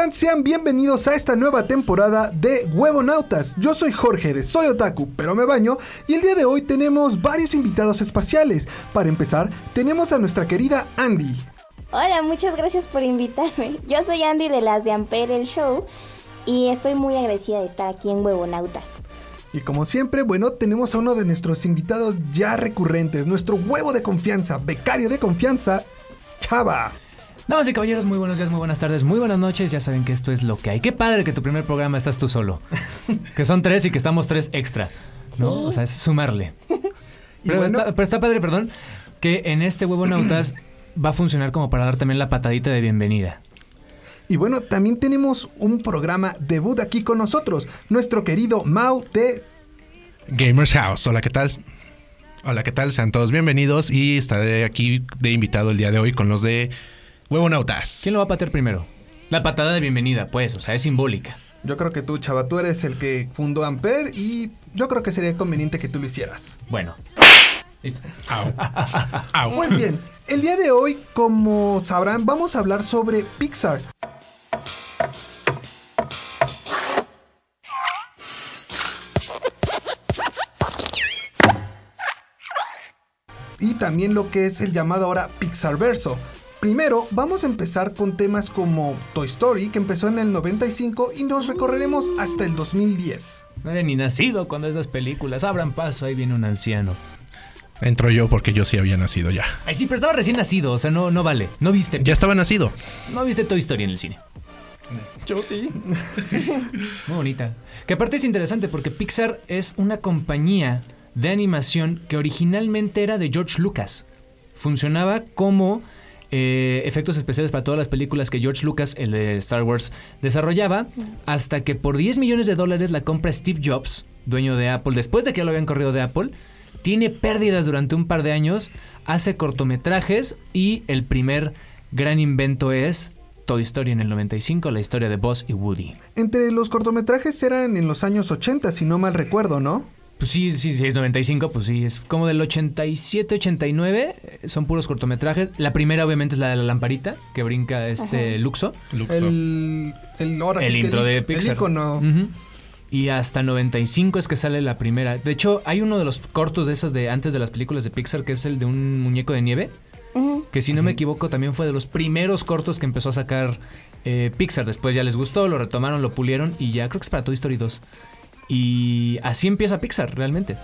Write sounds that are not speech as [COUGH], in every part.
Están? Sean bienvenidos a esta nueva temporada de Huevonautas. Yo soy Jorge de Soy Otaku, pero me baño, y el día de hoy tenemos varios invitados espaciales. Para empezar, tenemos a nuestra querida Andy. Hola, muchas gracias por invitarme. Yo soy Andy de las de Ampere el Show y estoy muy agradecida de estar aquí en Huevonautas. Y como siempre, bueno, tenemos a uno de nuestros invitados ya recurrentes, nuestro huevo de confianza, becario de confianza, Chava. Damas y caballeros, muy buenos días, muy buenas tardes, muy buenas noches. Ya saben que esto es lo que hay. Qué padre que tu primer programa estás tú solo. [LAUGHS] que son tres y que estamos tres extra. ¿No? Sí. O sea, es sumarle. [LAUGHS] Pero, bueno- está, pero está padre, perdón, que en este huevo nautas [CLEARS THROAT] va a funcionar como para dar también la patadita de bienvenida. Y bueno, también tenemos un programa debut aquí con nosotros, nuestro querido Mau de Gamers House. Hola, ¿qué tal? Hola, ¿qué tal? Sean todos bienvenidos y estaré aquí de invitado el día de hoy con los de Huevonautas. ¿Quién lo va a patear primero? La patada de bienvenida, pues, o sea, es simbólica. Yo creo que tú, Chava, tú eres el que fundó Ampere y yo creo que sería conveniente que tú lo hicieras. Bueno. Listo. Au. [LAUGHS] Au. Muy bien, el día de hoy, como sabrán, vamos a hablar sobre Pixar. Y también lo que es el llamado ahora Pixarverso. Primero, vamos a empezar con temas como Toy Story, que empezó en el 95 y nos recorreremos hasta el 2010. No había ni nacido cuando esas películas abran paso, ahí viene un anciano. Entro yo porque yo sí había nacido ya. Ay, sí, pero estaba recién nacido, o sea, no, no vale. No viste, Ya estaba nacido. no viste Toy Story en el cine. Yo sí. [LAUGHS] Muy bonita. Que aparte es interesante porque Pixar es una compañía de animación que originalmente era de George Lucas. Funcionaba como eh, efectos especiales para todas las películas que George Lucas, el de Star Wars, desarrollaba, hasta que por 10 millones de dólares la compra Steve Jobs, dueño de Apple, después de que lo habían corrido de Apple, tiene pérdidas durante un par de años, hace cortometrajes y el primer gran invento es Toy Story en el 95, la historia de Buzz y Woody. Entre los cortometrajes eran en los años 80, si no mal recuerdo, ¿no? Pues sí, sí, sí, es 95, pues sí, es como del 87, 89, eh, son puros cortometrajes. La primera obviamente es la de la lamparita, que brinca este Luxo. Luxo. El, el, ahora el sí que intro de el Pixar. icono. Ujú. Y hasta 95 es que sale la primera. De hecho, hay uno de los cortos de esos de antes de las películas de Pixar, que es el de un muñeco de nieve, que si no me equivoco también fue de los primeros cortos que empezó a sacar eh, Pixar. Después ya les gustó, lo retomaron, lo pulieron y ya creo que es para Toy Story 2. Y así empieza Pixar, realmente.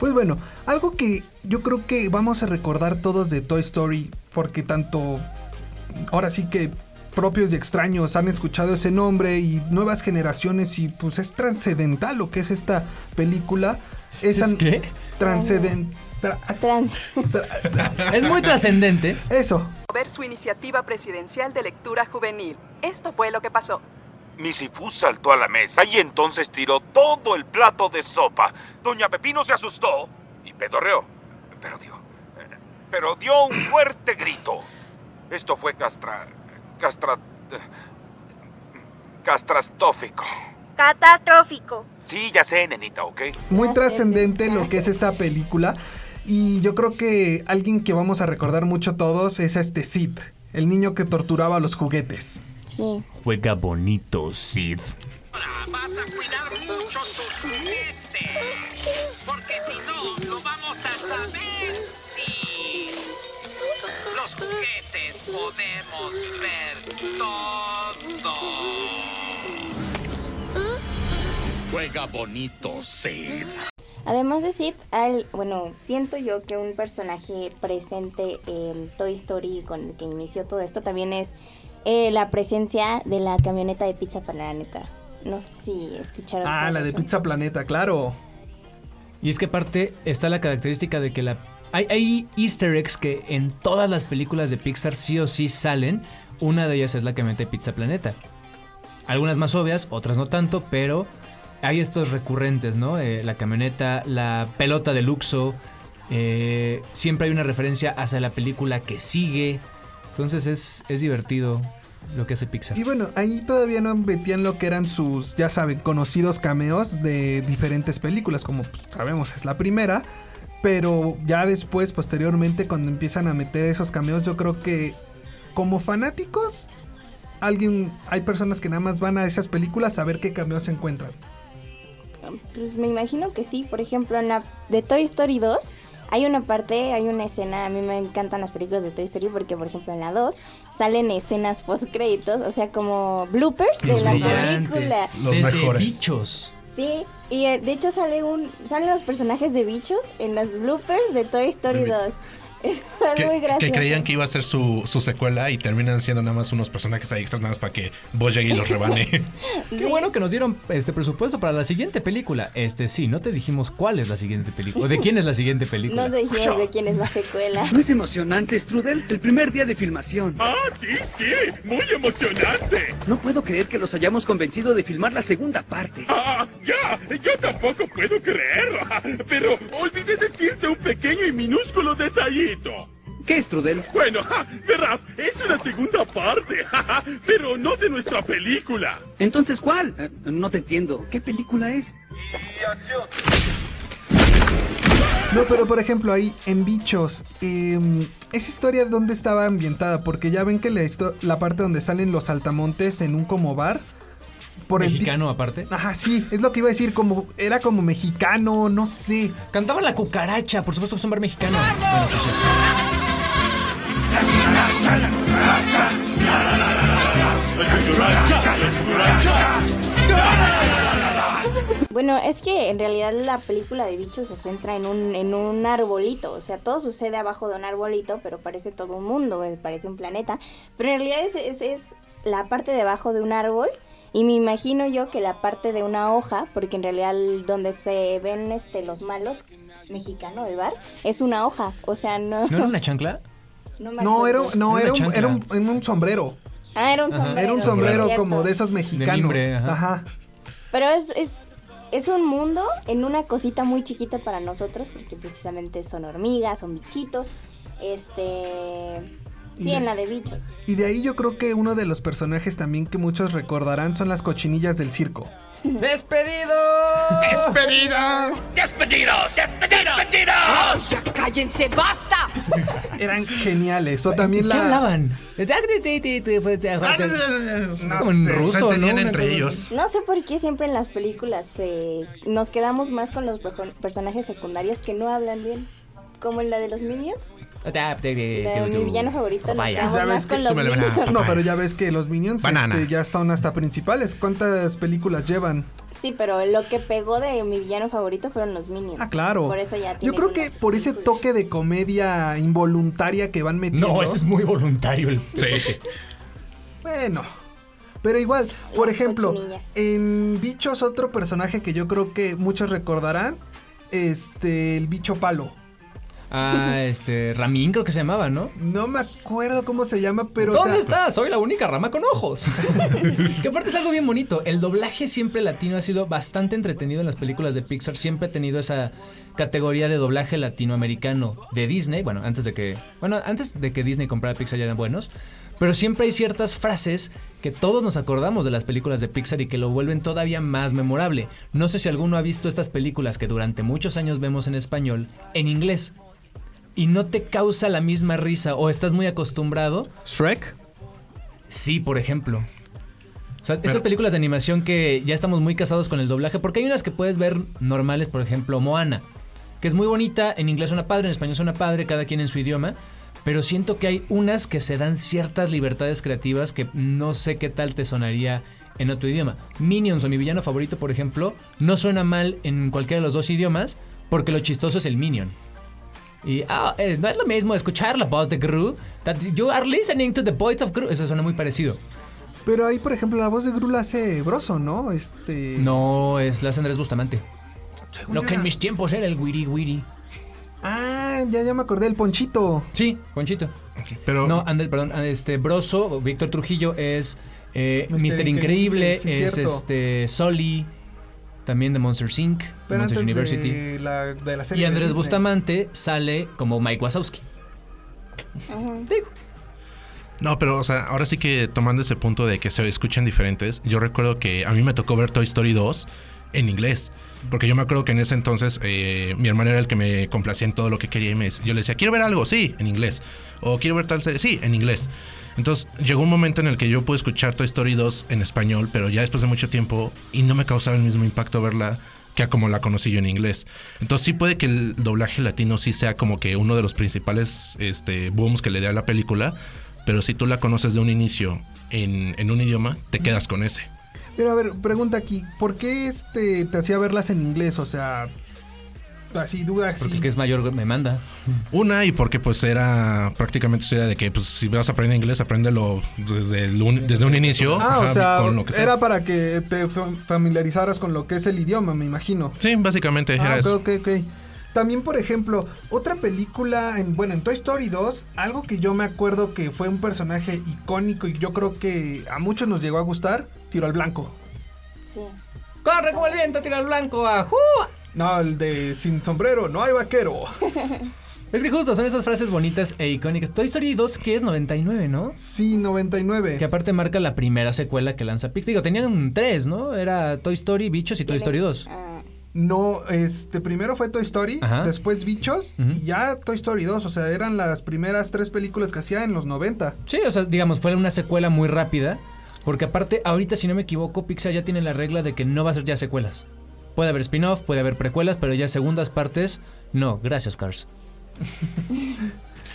Pues bueno, algo que yo creo que vamos a recordar todos de Toy Story, porque tanto ahora sí que propios y extraños han escuchado ese nombre y nuevas generaciones y pues es trascendental lo que es esta película. ¿Es qué? Transcenden- tra- Trans. tra- [LAUGHS] Es muy trascendente. Eso. ver su iniciativa presidencial de lectura juvenil. Esto fue lo que pasó. Misifú saltó a la mesa y entonces tiró todo el plato de sopa. Doña Pepino se asustó y pedorreó. Pero dio. Pero dio un fuerte grito. Esto fue castra. castra. castrastófico. Catastrófico. Sí, ya sé, nenita, ¿ok? Muy Ya trascendente lo que es esta película. Y yo creo que alguien que vamos a recordar mucho todos es este Sid, el niño que torturaba los juguetes. Sí. Juega bonito, Sid. Vas a cuidar mucho tus juguetes. Porque si no, lo vamos a saber. Sí. Los juguetes podemos ver todo. Juega bonito, Sid. Además de Sid, al, bueno, siento yo que un personaje presente en Toy Story con el que inició todo esto también es eh, la presencia de la camioneta de Pizza Planeta. No sé si escucharon. Ah, la de eso. Pizza Planeta, claro. Y es que aparte está la característica de que la hay, hay easter eggs que en todas las películas de Pixar sí o sí salen. Una de ellas es la camioneta de Pizza Planeta. Algunas más obvias, otras no tanto, pero hay estos recurrentes, ¿no? Eh, la camioneta, la pelota de Luxo. eh, siempre hay una referencia hacia la película que sigue. Entonces es, es divertido lo que hace Pixar. Y bueno, ahí todavía no metían lo que eran sus, ya saben, conocidos cameos de diferentes películas, como pues, sabemos es la primera. Pero ya después, posteriormente, cuando empiezan a meter esos cameos, yo creo que como fanáticos, alguien, hay personas que nada más van a esas películas a ver qué cameos se encuentran. Pues me imagino que sí. Por ejemplo, en la de Toy Story 2 hay una parte, hay una escena. A mí me encantan las películas de Toy Story porque, por ejemplo, en la 2 salen escenas post créditos, o sea, como bloopers de la película. Los Desde mejores. bichos. Sí, y eh, de hecho sale un salen los personajes de bichos en las bloopers de Toy Story 2. Es Que, muy que gracioso. creían que iba a ser su, su secuela y terminan siendo nada más unos personajes ahí extras nada más para que y los [LAUGHS] rebane. Qué bueno que nos dieron este presupuesto para la siguiente película. Este sí, no te dijimos cuál es la siguiente película. o ¿De quién es la siguiente película? No te dijimos de quién es la secuela. ¿No es emocionante, Strudel? El primer día de filmación. Ah, sí, sí, muy emocionante. No puedo creer que los hayamos convencido de filmar la segunda parte. Ah, ya, yo tampoco puedo creerlo. Pero olvidé decirte un pequeño y minúsculo ¿Qué, Strudel? Bueno, [LAUGHS] ja, verás, es una segunda parte, [LAUGHS] ja, ja, pero no de nuestra película. Entonces, ¿cuál? Eh, no te entiendo. ¿Qué película es? No, pero por ejemplo, ahí en Bichos, eh, esa historia dónde estaba ambientada, porque ya ven que la parte donde salen los saltamontes en un como bar. Por el Mexicano aparte. Ajá, sí, es lo que iba a decir, como era como mexicano, no sé. Cantaban la cucaracha, por supuesto que es un bar mexicano. Bueno, pues sí. Bueno, es que en realidad la película de bichos se centra en un, en un arbolito. O sea, todo sucede abajo de un arbolito, pero parece todo un mundo, eh, parece un planeta. Pero en realidad es, es, es la parte de abajo de un árbol. Y me imagino yo que la parte de una hoja, porque en realidad donde se ven este los malos mexicano, el bar, es una hoja. O sea, no. ¿No era una chancla? [LAUGHS] no me No, era, no, Era un, era, un, sombrero. Ah, era un Ajá. sombrero. Era un sí, sombrero como de esos mexicanos. mimbre, ajá. ajá. Pero es, es, es un mundo en una cosita muy chiquita para nosotros, porque precisamente son hormigas, son bichitos. Este. Sí, en la de bichos. Y de ahí yo creo que uno de los personajes también que muchos recordarán son las cochinillas del circo. [LAUGHS] ¡Despedido! ¡Despedidos! ¡Despedidos! ¡Despedidos! ¡Ya cállense, basta! [LAUGHS] Eran geniales. O también ¿Qué la. hablaban? Como en sé, ruso, se ¿no? Una entre ellos. No sé por qué siempre en las películas eh, nos quedamos más con los personajes secundarios que no hablan bien. Como en la de los Minions. De mi villano favorito nos quedamos ves más con los Minions. [LAUGHS] No, pero ya ves que los Minions este, ya están hasta principales. ¿Cuántas películas llevan? Sí, pero lo que pegó de mi villano favorito fueron los Minions. Ah, claro. Por eso ya Yo creo que por ese toque de comedia involuntaria que van metiendo. No, ese es muy voluntario. El... Sí. Bueno. Pero igual, por Las ejemplo, cochinillas. en Bichos otro personaje que yo creo que muchos recordarán, este, el bicho palo. Ah, este, Ramín creo que se llamaba, ¿no? No me acuerdo cómo se llama, pero... o ¿Dónde sea, está? Soy la única rama con ojos. [LAUGHS] que aparte es algo bien bonito. El doblaje siempre latino ha sido bastante entretenido en las películas de Pixar. Siempre ha tenido esa categoría de doblaje latinoamericano de Disney. Bueno, antes de que. Bueno, antes de que Disney comprara Pixar ya eran buenos. Pero siempre hay ciertas frases que todos nos acordamos de las películas de Pixar y que lo vuelven todavía más memorable. No sé si alguno ha visto estas películas que durante muchos años vemos en español en inglés y no te causa la misma risa o estás muy acostumbrado. ¿Shrek? Sí, por ejemplo. O sea, estas películas de animación que ya estamos muy casados con el doblaje, porque hay unas que puedes ver normales, por ejemplo, Moana, que es muy bonita, en inglés suena padre, en español suena padre, cada quien en su idioma, pero siento que hay unas que se dan ciertas libertades creativas que no sé qué tal te sonaría en otro idioma. Minions o mi villano favorito, por ejemplo, no suena mal en cualquiera de los dos idiomas, porque lo chistoso es el Minion. Y ah, es- no es lo mismo escuchar la voz de Gru, that you are listening to the voice of Gru. Eso suena muy parecido. Pero ahí, por ejemplo, la voz de Gru la hace Broso, ¿no? Este. No, es la Andrés Bustamante. Según Lo que en mis tiempos era el Wiri Wiri. Ah, ya, ya me acordé del Ponchito. Sí, Ponchito. Pero No, Andel, perdón, este Broso, Víctor Trujillo es eh, Mr. Mr. Increíble, Increíble, sí, es cierto. este Sully, también de Monsters Inc., Pero Monsters antes University. de la, de la serie Y Andrés. Bustamante sale como Mike Wazowski. Digo, No, pero, o sea, ahora sí que tomando ese punto de que se escuchan diferentes, yo recuerdo que a mí me tocó ver Toy Story 2 en inglés. Porque yo me acuerdo que en ese entonces eh, mi hermano era el que me complacía en todo lo que quería y me, yo le decía, quiero ver algo, sí, en inglés. O quiero ver tal serie, sí, en inglés. Entonces llegó un momento en el que yo pude escuchar Toy Story 2 en español, pero ya después de mucho tiempo y no me causaba el mismo impacto verla que como la conocí yo en inglés. Entonces sí puede que el doblaje latino sí sea como que uno de los principales este, booms que le dé a la película, pero si tú la conoces de un inicio en un idioma, te quedas con ese. Pero a ver, pregunta aquí, ¿por qué este te hacía verlas en inglés? O sea, así duda así. porque el que es mayor me manda. Una y porque pues era prácticamente su idea de que pues si vas a aprender inglés, apréndelo desde, el un, desde un inicio. Ah, o sea, con lo que sea. era para que te fa- familiarizaras con lo que es el idioma, me imagino. Sí, básicamente Ah, era ok, eso. ok, ok. También, por ejemplo, otra película, en, bueno, en Toy Story 2, algo que yo me acuerdo que fue un personaje icónico y yo creo que a muchos nos llegó a gustar, Tiro al Blanco. Sí. ¡Corre como el viento, tira al blanco! ¡Ajú! No, el de sin sombrero, no hay vaquero. [LAUGHS] Es que justo son esas frases bonitas e icónicas. Toy Story 2, que es 99, ¿no? Sí, 99. Que aparte marca la primera secuela que lanza Pixar. Digo, tenían tres, ¿no? Era Toy Story, Bichos y Toy Story 2. Ah, No, este, primero fue Toy Story, Ajá. después Bichos y ya Toy Story 2. O sea, eran las primeras tres películas que hacía en los 90. Sí, o sea, digamos, fue una secuela muy rápida. Porque aparte, ahorita, si no me equivoco, Pixar ya tiene la regla de que no va a ser ya secuelas. Puede haber spin-off, puede haber precuelas, pero ya segundas partes, no. Gracias, Cars. [LAUGHS]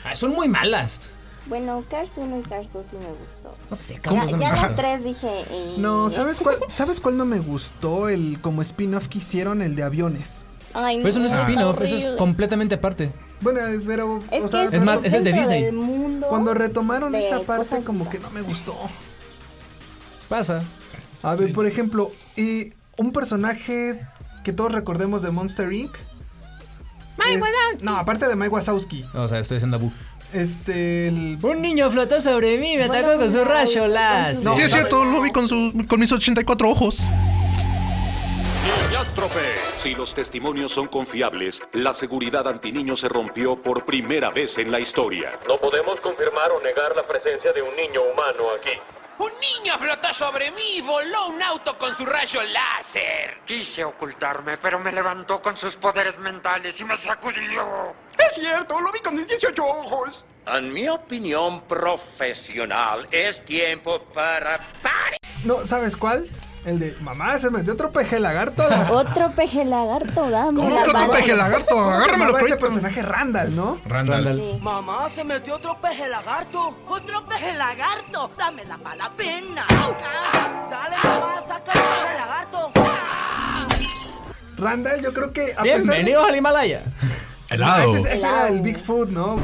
Ah, son muy malas. Bueno, Cars 1 y Cars 2 sí me gustó. No sé, Ya, ¿cómo son? ya la 3 dije. eh, No, ¿sabes cuál, [LAUGHS] ¿sabes cuál no me gustó? El como spin-off que hicieron, el de aviones. Ay, Pero eso no es spin-off, eso es completamente aparte. Bueno, pero... Es o que sea, es, Es más, es el de Disney. mundo cuando retomaron de esa parte como que no me gustó. Pasa. A ver, por ejemplo, y un personaje que todos recordemos de Monster Inc. Es- no, aparte de Mike Wazowski. O sea, estoy haciendo abu. Este, el... Un niño flotó sobre mí, me atacó con su rayo láser. sí, es cierto, lo vi con, su, con mis 84 ojos. Niñástrofe. Si los testimonios son confiables, la seguridad antiniño se rompió por primera vez en la historia. No podemos confirmar o negar la presencia de un niño humano aquí. Un niño flotó sobre mí y voló un auto con su rayo láser. Quise ocultarme, pero me levantó con sus poderes mentales y me sacudió. Es cierto, lo vi con mis 18 ojos. En mi opinión profesional, es tiempo para... ¡Pare! No, ¿sabes cuál? El de mamá, se metió otro peje lagarto. [LAUGHS] Otro peje lagarto, dame ¿Cómo que otro peje lagarto? Agárramelo, ese personaje Randall, ¿no? Randall. Sí. Mamá, se metió otro peje lagarto. Otro peje lagarto. Dame la pala pena. Ah, Dale, mamá, saca el peje lagarto. Ah. Randall, yo creo que a Bienvenidos al Himalaya. Helado. [LAUGHS] Ese, ese era el Bigfoot, ¿no?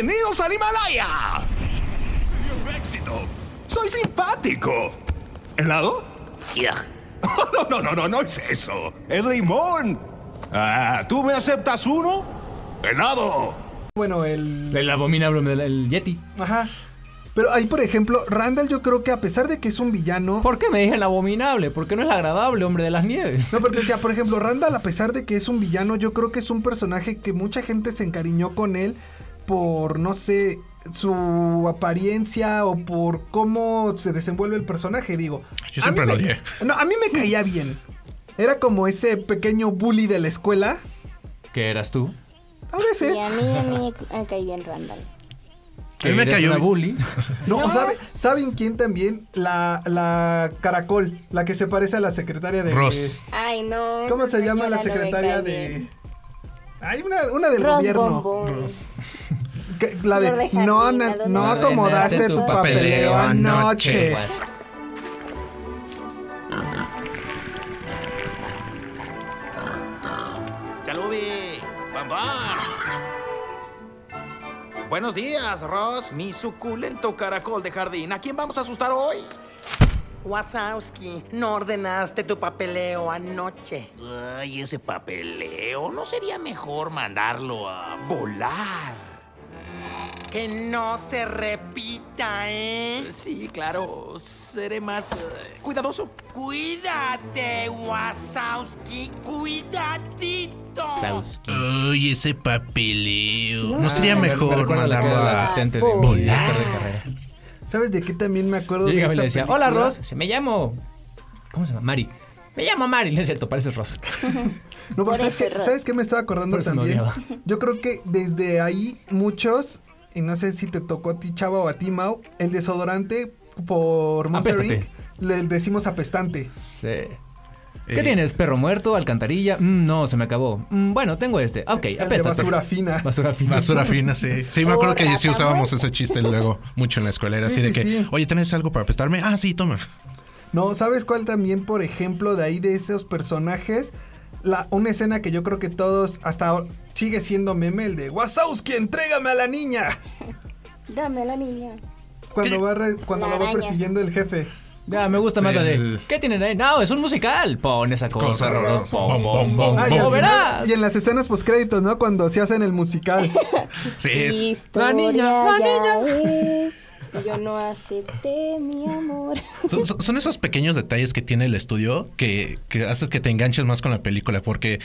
¡Bienvenidos al Himalaya! ¡Un éxito! ¡Soy simpático! ¿Helado? [LAUGHS] No, no, no, no, no es eso. ¡Es limón! Ah, ¿Tú me aceptas uno? ¡Helado! Bueno, el... El abominable, el, el Yeti. Ajá. Pero ahí, por ejemplo, Randall yo creo que a pesar de que es un villano... ¿Por qué me dije el abominable? Porque no es agradable, hombre de las nieves. No, pero te decía, por [LAUGHS] ejemplo, Randall a pesar de que es un villano, yo creo que es un personaje que mucha gente se encariñó con él por, no sé, su apariencia o por cómo se desenvuelve el personaje, digo. Yo A siempre mí lo me- odié. No, a mí me caía bien. Era como ese pequeño bully de la escuela. ¿Qué eras tú? A veces. Y a mí, a mí me cae bien Randall. A mí me cayó una bully. [LAUGHS] No, No. ¿sabe- ¿saben quién también? La, la Caracol, la que se parece a la secretaria de... Ross. Ay, no. ¿Cómo se llama la no secretaria de...? Hay una, una del Ross gobierno. Bombón. La de, de jardín, no, ¿a no, acomodaste tu tu papeleo anoche. ¡Chalubi! ¡Bambán! Buenos días, Ross, mi suculento caracol de jardín. ¿A quién vamos a asustar hoy? Wazowski, no ordenaste tu papeleo anoche. Ay, ese papeleo. ¿No sería mejor mandarlo a volar? Que no se repita, ¿eh? Sí, claro. Seré más eh, cuidadoso. Cuídate, Wazowski, cuidadito. Uy, ese papeleo. No. ¿No sería Ah, me mejor mandarlo a asistente de Volar. ¿Sabes de qué también me acuerdo Yo llegaba y le decía, película? hola Ross, se me llamo... ¿Cómo se llama? Mari. Me llamo Mari, no es cierto, pareces Ross. [LAUGHS] No, porque ¿sabes. ¿sabes qué me estaba acordando Por eso me también? Yo creo que desde ahí muchos, y no sé si te tocó a ti, Chava, o a ti, Mau, el desodorante por Monster. Inc. Le decimos apestante. Sí. ¿Qué tienes? ¿Perro muerto? ¿Alcantarilla? Mm, no, se me acabó. Mm, bueno, tengo este. Ok, apesta. basura fina. Basura fina. Basura fina, sí. Sí, me acuerdo que sí usábamos ese chiste luego mucho en la escuela. Era Sí, así de que, sí. oye, ¿tenés algo para apestarme? Ah, sí, toma. No, ¿sabes cuál también, por ejemplo, de ahí de esos personajes? La, una escena que yo creo que todos, hasta ahora, sigue siendo meme, el de Wazowski, entrégame a la niña. Dame a la niña. Cuando, va, re- cuando La lo va persiguiendo el jefe. Ya, me gusta más la de. ¿Qué tienen ahí? No, es un musical. Pon esa cosa. Cosa. Bom, bom, bom, Ah, y, bom. al ¡Oh, final- verás! y en las escenas postcréditos, ¿no? Cuando se hacen el musical. [LAUGHS] Sí, es. Historia La niña, la ya es. Yo no acepté mi amor. [LAUGHS] Son, son- son esos pequeños detalles que tiene el estudio que, que haces que te enganches más con la película. Porque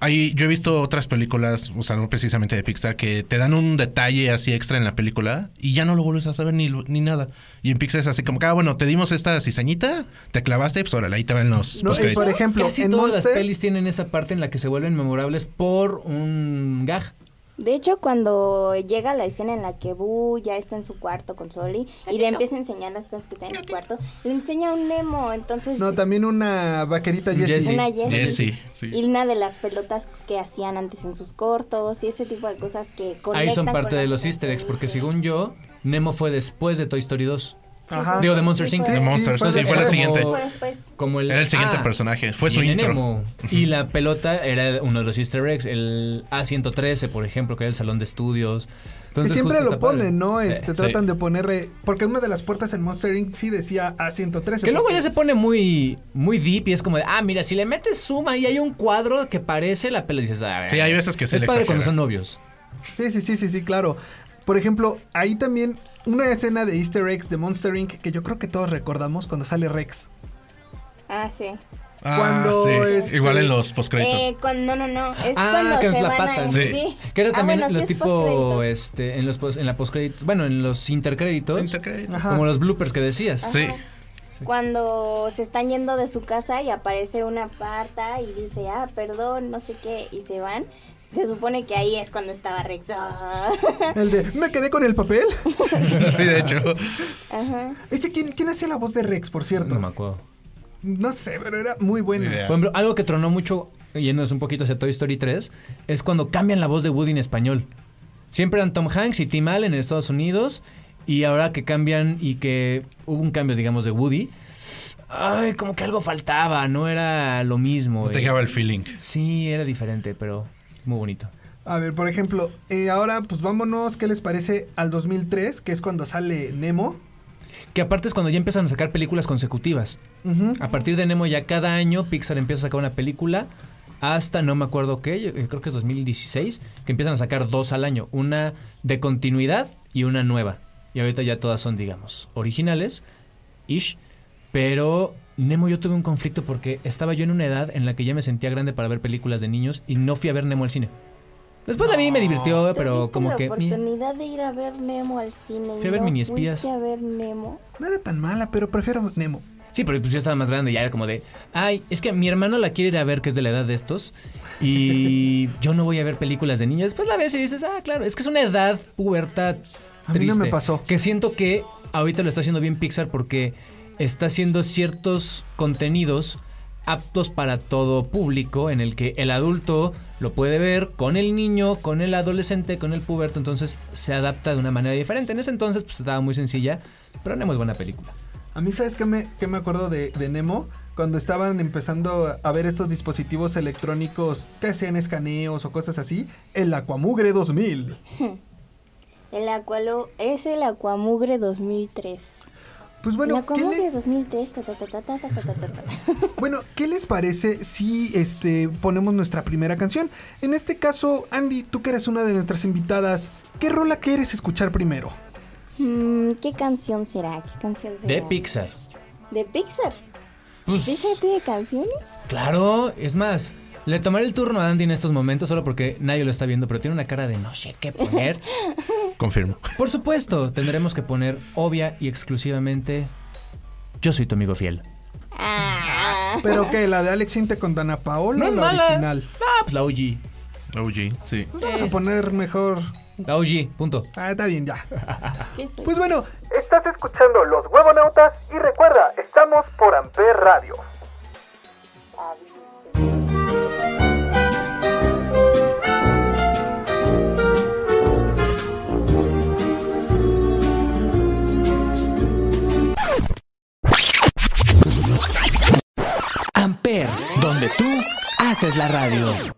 hay, yo he visto otras películas, o sea, no precisamente de Pixar, que te dan un detalle así extra en la película y ya no lo vuelves a saber ni, lo- ni nada. Y en Pixar es así como que, ah, bueno, te dimos esta cizañita, te clavaste, pues órale, ahí te van los No, y por ejemplo, Casi en todas Monster... las pelis tienen esa parte en la que se vuelven memorables por un gag. De hecho, cuando llega la escena en la que Boo ya está en su cuarto con Soli y le empieza a enseñar las cosas que está en su cuarto, le enseña un Nemo. Entonces, No, también una vaquerita Jessie. Jessie. una Jessie. Jessie, sí. Y una de las pelotas que hacían antes en sus cortos y ese tipo de cosas que conectan Ahí son parte con de los easter eggs, porque según yo, Nemo fue después de Toy Story 2. Ajá. Digo, de Monsters Inc. fue. De Monsters, Sí, sí, fue la siguiente. como- el, Era el siguiente Ah, personaje, fue su intro. Nemo. Y la pelota era uno de los easter eggs, el A113, por ejemplo, que era el salón de estudios. Que Entonces, siempre justo lo padre. ponen, ¿no? Sí. Este, sí. tratan de ponerle... Porque una de las puertas en Monster Inc. sí decía A113. Que luego ya se pone muy, muy deep y es como de, ah, mira, si le metes suma y hay un cuadro que parece la pelota, dices, a ver. Sí, hay veces que se Es le padre cuando son novios. Sí, sí, sí, sí, sí, claro. Por ejemplo, ahí también una escena de Easter eggs de Monster Inc. que yo creo que todos recordamos cuando sale Rex. Ah, sí. Ah, Cuando, sí. este- Igual en los postcréditos. Eh, no, no, no. Es ah, cuando que se es la van a... Sí. Sí. Que era Ah, también bueno, los sí es tipo, este, en los pos- en la postcréditos, bueno, en los intercréditos, Intercréditos. Ajá. como los bloopers que decías. Ajá. Sí. Cuando se están yendo de su casa y aparece una parta y dice, ah, perdón, no sé qué, y se van. Se supone que ahí es cuando estaba Rex. [LAUGHS] El de, me quedé con el papel. [LAUGHS] sí, de hecho. Ajá. Este, ¿quién, ¿Quién hacía la voz de Rex, por cierto? No me acuerdo. No sé, pero era muy buena. Idea. Por ejemplo, algo que tronó mucho, yéndonos un poquito hacia Toy Story 3, es cuando cambian la voz de Woody en español. Siempre eran Tom Hanks y Tim Allen en Estados Unidos, y ahora que cambian y que hubo un cambio, digamos, de Woody, ay, como que algo faltaba, no era lo mismo. No te eh. llegaba el feeling. Sí, era diferente, pero muy bonito. A ver, por ejemplo, eh, ahora pues vámonos, ¿qué les parece al 2003? Que es cuando sale Nemo. Que aparte es cuando ya empiezan a sacar películas consecutivas. A partir de Nemo ya cada año Pixar empieza a sacar una película hasta no me acuerdo qué, yo creo que es 2016, que empiezan a sacar dos al año, una de continuidad y una nueva. Y ahorita ya todas son, digamos, originales, ish, pero Nemo yo tuve un conflicto porque estaba yo en una edad en la que ya me sentía grande para ver películas de niños y no fui a ver Nemo al cine. Después a mí me divirtió, pero ¿Tuviste como la que... meh. oportunidad de ir a ver Nemo al cine y Fui a ver no Mini Espías. a ver Nemo? No era tan mala, pero prefiero Nemo. Sí, pero pues yo estaba más grande, ya era como de, ay, es que mi hermano la quiere ir a ver, que es de la edad de estos, y [LAUGHS] yo no voy a ver películas de niños. Después la ves y dices, ah, claro, es que es una edad pubertad A mí no me pasó. Que siento que ahorita lo está haciendo bien Pixar porque está haciendo ciertos contenidos aptos para todo público, en el que el adulto lo puede ver con el niño, con el adolescente, con el puberto, entonces se adapta de una manera diferente. En ese entonces pues estaba muy sencilla, pero no es buena película. A mí, ¿sabes qué me, qué me acuerdo de, de Nemo? Cuando estaban empezando a ver estos dispositivos electrónicos que hacían escaneos o cosas así, el Aquamugre 2000. [LAUGHS] El Aqualo es el Aquamugre 2003. Pues bueno, la ¿qué bueno, ¿qué les parece si este ponemos nuestra primera canción? En este caso, Andy, tú que eres una de nuestras invitadas, ¿qué rola quieres escuchar primero? ¿Qué canción será? ¿Qué canción será? De Pixar. ¿De Pixar? Pues, ¿Pixar tiene canciones? Claro, es más, le tomaré el turno a Andy en estos momentos solo porque nadie lo está viendo, pero tiene una cara de no sé qué poner. [LAUGHS] Confirmo. Por supuesto, tendremos que poner obvia y exclusivamente Yo soy tu amigo fiel. ¿Pero qué? ¿La de Alex Inte con Dana Paola No o es la mala. original? Ah, pues la OG. OG, sí. Pues vamos a poner mejor... La OG, punto. Ah, está bien, ya. ¿Qué soy? Pues bueno, Estás escuchando Los Huevonautas y recuerda, estamos por Amper Radio. Radio.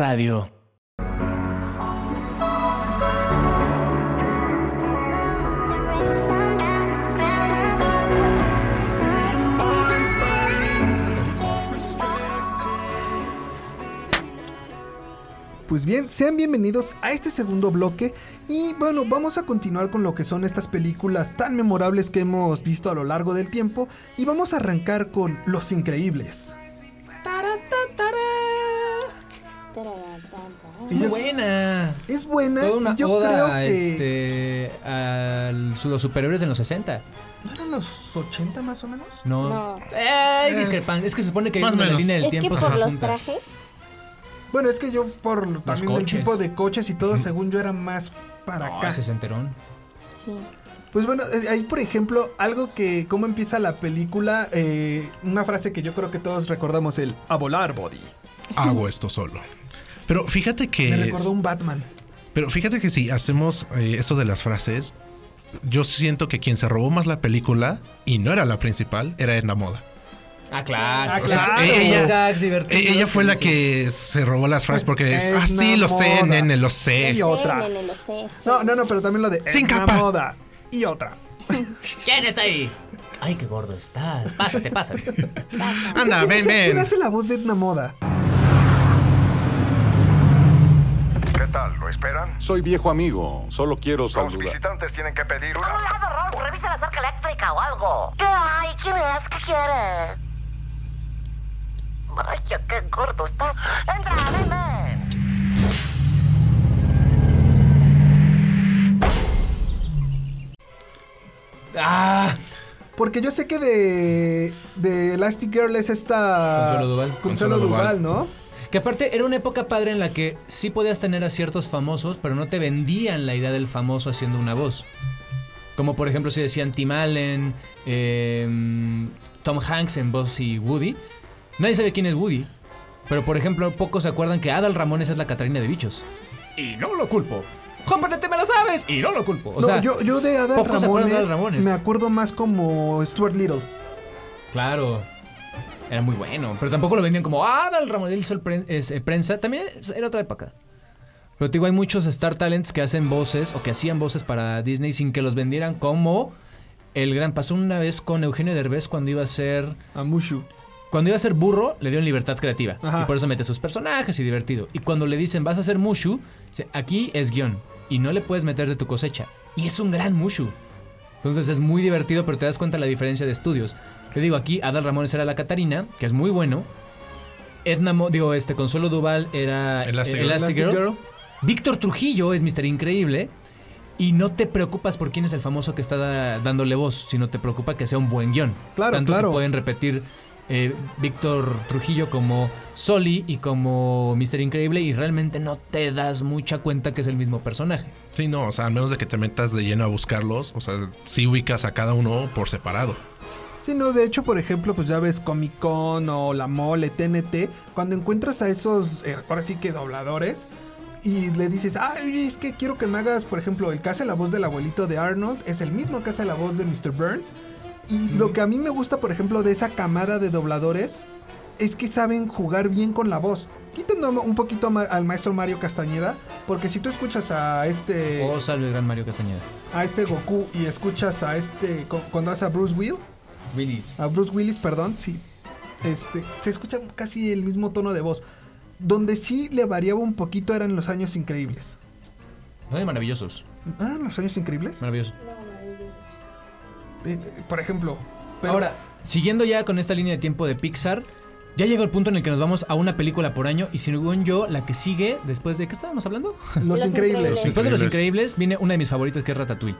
radio. Pues bien, sean bienvenidos a este segundo bloque y bueno, vamos a continuar con lo que son estas películas tan memorables que hemos visto a lo largo del tiempo y vamos a arrancar con Los Increíbles. Es muy buena. Es buena. Toda una yo oda creo a, que este, a los superiores de los 60. ¿No eran los 80 más o menos? No. No. Eh, discrepan- Es que se supone que Más o la menos. línea del Es que tiempo se por los junta. trajes. Bueno, es que yo por también el coches. tipo de coches y todo, según yo era más para No, acá. es enterón. Sí. Pues bueno, eh, ahí por ejemplo, algo que, cómo empieza la película, eh, una frase que yo creo que todos recordamos, el a volar, body. Hago esto solo. Pero fíjate que. Me recordó un Batman. Pero fíjate que si hacemos eh, esto de las frases, yo siento que quien se robó más la película, y no era la principal, era Edna Moda. Ah, claro. O sea, claro. ella, divertidos, ella fue la que se robó las frases porque es, ah, sí, lo sé, nene, lo sé. Y otra. No, no, no, pero también lo de Sin Edna capa. moda. Y otra. [LAUGHS] ¿Quién está ahí? Ay, qué gordo estás. Pásate, pásate. Anda, ven, ¿Quién ven. hace la voz de Edna Moda? ¿Qué tal? ¿Lo esperan? Soy viejo amigo, solo quiero Los saludar. visitantes tienen que pedir una... lado, Ron. Revisa la cerca eléctrica o algo. ¿Qué hay? ¿Quién es? ¿Qué quiere? Vaya, qué gordo estás. Entra, ven, ven. Ah. Porque yo sé que de, de Elastic Girl es esta... Consuelo Duval. Consuelo Consuelo Duval, Duval. ¿no? Que aparte era una época padre en la que sí podías tener a ciertos famosos, pero no te vendían la idea del famoso haciendo una voz. Como por ejemplo si decían Tim Allen, eh, Tom Hanks en voz y Woody. Nadie sabe quién es Woody. Pero por ejemplo, pocos se acuerdan que Adal Ramones es la Catarina de Bichos. Y no lo culpo. Hombre, te me lo sabes. Y no lo culpo. O no, sea, yo, yo de Adal pocos se acuerdan Ramones, de Adal Ramones. me acuerdo más como Stuart Little. Claro. Era muy bueno. Pero tampoco lo vendían como ah, Adal Ramones hizo el es, eh, prensa. También era otra época. Pero te digo, hay muchos Star Talents que hacen voces o que hacían voces para Disney sin que los vendieran como el gran. Pasó una vez con Eugenio Derbez cuando iba a ser. A Mushu. Cuando iba a ser burro, le dieron libertad creativa. Ajá. Y por eso mete sus personajes y divertido. Y cuando le dicen vas a ser Mushu, aquí es guion. Y no le puedes meter de tu cosecha. Y es un gran Mushu. Entonces es muy divertido, pero te das cuenta la diferencia de estudios. Te digo, aquí Adal Ramones era la Catarina, que es muy bueno. Edna, Mo- digo, este Consuelo Duval era Elastigirl. Elastigirl. Elastigirl. Víctor Trujillo es Mr. Increíble. Y no te preocupas por quién es el famoso que está da- dándole voz, sino te preocupa que sea un buen guion. Claro, Tanto claro. que pueden repetir eh, Víctor Trujillo como Soli y como Mr. Increíble y realmente no te das mucha cuenta que es el mismo personaje. Sí, no, o sea, al menos de que te metas de lleno a buscarlos, o sea, sí ubicas a cada uno por separado. Sí, no, de hecho, por ejemplo, pues ya ves Comic Con o La Mole, TNT, cuando encuentras a esos, eh, ahora sí que dobladores, y le dices, ay, es que quiero que me hagas, por ejemplo, el que hace la voz del abuelito de Arnold, es el mismo que hace la voz de Mr. Burns, y lo que a mí me gusta, por ejemplo, de esa camada de dobladores, es que saben jugar bien con la voz. Quitando un poquito al maestro Mario Castañeda, porque si tú escuchas a este... Oh, salve gran Mario Castañeda. a este Goku y escuchas a este cu- cuando hace a Bruce Will, Willis. a Bruce Willis, perdón, sí. Este, se escucha casi el mismo tono de voz. Donde sí le variaba un poquito eran los años increíbles. Ay, maravillosos. ¿Eran los años increíbles? Maravillosos. Eh, eh, por ejemplo. pero- Ahora, siguiendo ya con esta línea de tiempo de Pixar, ya llegó el punto en el que nos vamos a una película por año y según yo, la que sigue después de... ¿Qué estábamos hablando? Los, Los increíbles. Increíbles. Después de Los Increíbles viene una de mis favoritas que es Ratatouille.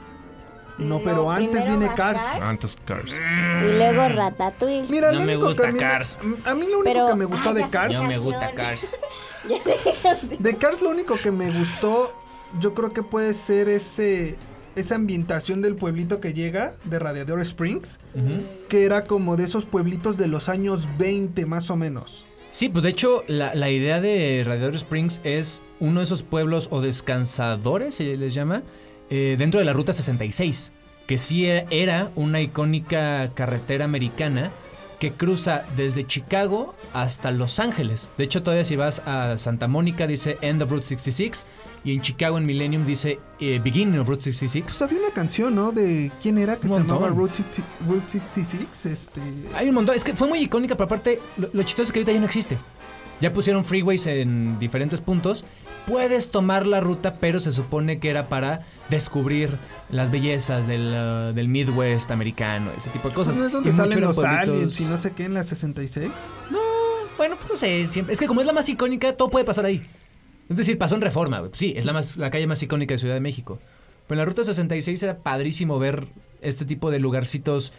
No, pero antes viene Cars. Cars. Antes Cars. Y luego Ratatouille. Mira, No lo me único gusta a mí, Cars. a mí lo único Pero- que me gustó ah, de Cars. No me gusta. [LAUGHS] Cars. ya sé qué canción. De Cars lo único que me gustó, yo creo que puede ser ese esa ambientación del pueblito que llega de Radiador Springs, que era como de esos pueblitos de los años 20 más o menos. Sí, pues de hecho la, la idea de Radiador Springs es uno de esos pueblos o descansadores, se les llama, eh, dentro de la Ruta 66, que sí e- era una icónica carretera americana que cruza desde Chicago hasta Los Ángeles. De hecho, todavía si vas a Santa Mónica dice End of Route 66 y en Chicago en Millennium dice eh, Beginning of Route 66. Pues había una canción, ¿no? De quién era que Un se llamaba. Route 60 Route 66. Este. Hay un montón. Es que fue muy icónica, pero aparte, lo, lo chistoso es que ahorita ya no existe. Ya pusieron freeways en diferentes puntos. Puedes tomar la ruta, pero se supone que era para descubrir las bellezas del, uh, del Midwest americano, ese tipo de cosas. ¿No es donde Y salen los pueblitos- aliens y no sé qué en la 66? Bueno, pues no sé, siempre- es que como es la más icónica, todo puede pasar ahí. Es decir, pasó en Reforma. Sí, es la, más, la calle más icónica de Ciudad de México. Pero en la Ruta 66 era padrísimo ver este tipo de lugarcitos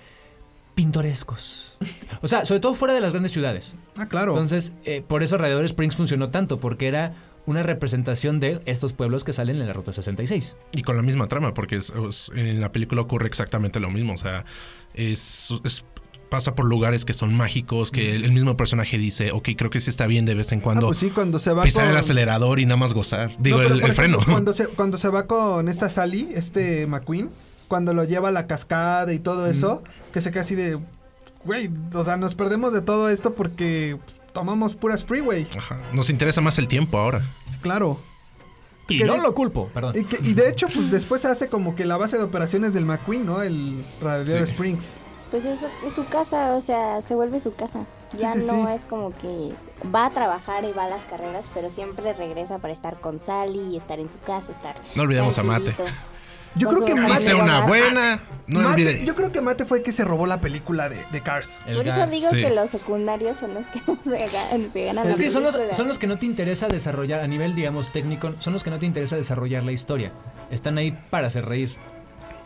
pintorescos. O sea, sobre todo fuera de las grandes ciudades. Ah, claro. Entonces, eh, por eso Radiador Springs funcionó tanto, porque era una representación de estos pueblos que salen en la Ruta 66. Y con la misma trama, porque es- es- en la película ocurre exactamente lo mismo. O sea, es, es- pasa por lugares que son mágicos, que el, el mismo personaje dice, ok, creo que sí está bien de vez en Ah, cuando pues sí, cuando se va pisar con... el acelerador y nada más gozar. Digo, No, el, freno. Cuando [LAUGHS] se, cuando se va con esta Sally, este McQueen, cuando lo lleva a la cascada y todo eso, que se queda así de... Güey, o sea, nos perdemos de todo esto porque tomamos puras freeway. Ajá. Nos interesa más el tiempo ahora. Claro. Y Que no de- lo culpo, perdón. Y, que- y de hecho, pues después se hace como que la base de operaciones del McQueen, ¿no? El Radiador Sí. Springs. Pues es, es su casa, o sea, se vuelve su casa. Ya Sí, sí, no sí. es como que va a trabajar y va a las carreras, pero siempre regresa para estar con Sally, estar en su casa, estar. No olvidemos a Mate. Yo Con creo que Mate... Hice una buena. No Mate- olvide. Yo creo que Mate fue el que se robó la película de, de Cars. El Por eso gas. digo sí. que los secundarios son los que [LAUGHS] se ganan, se ganan Es la que son los, son los que no te interesa desarrollar a nivel, digamos, técnico, son los que no te interesa desarrollar la historia. Están ahí para hacer reír.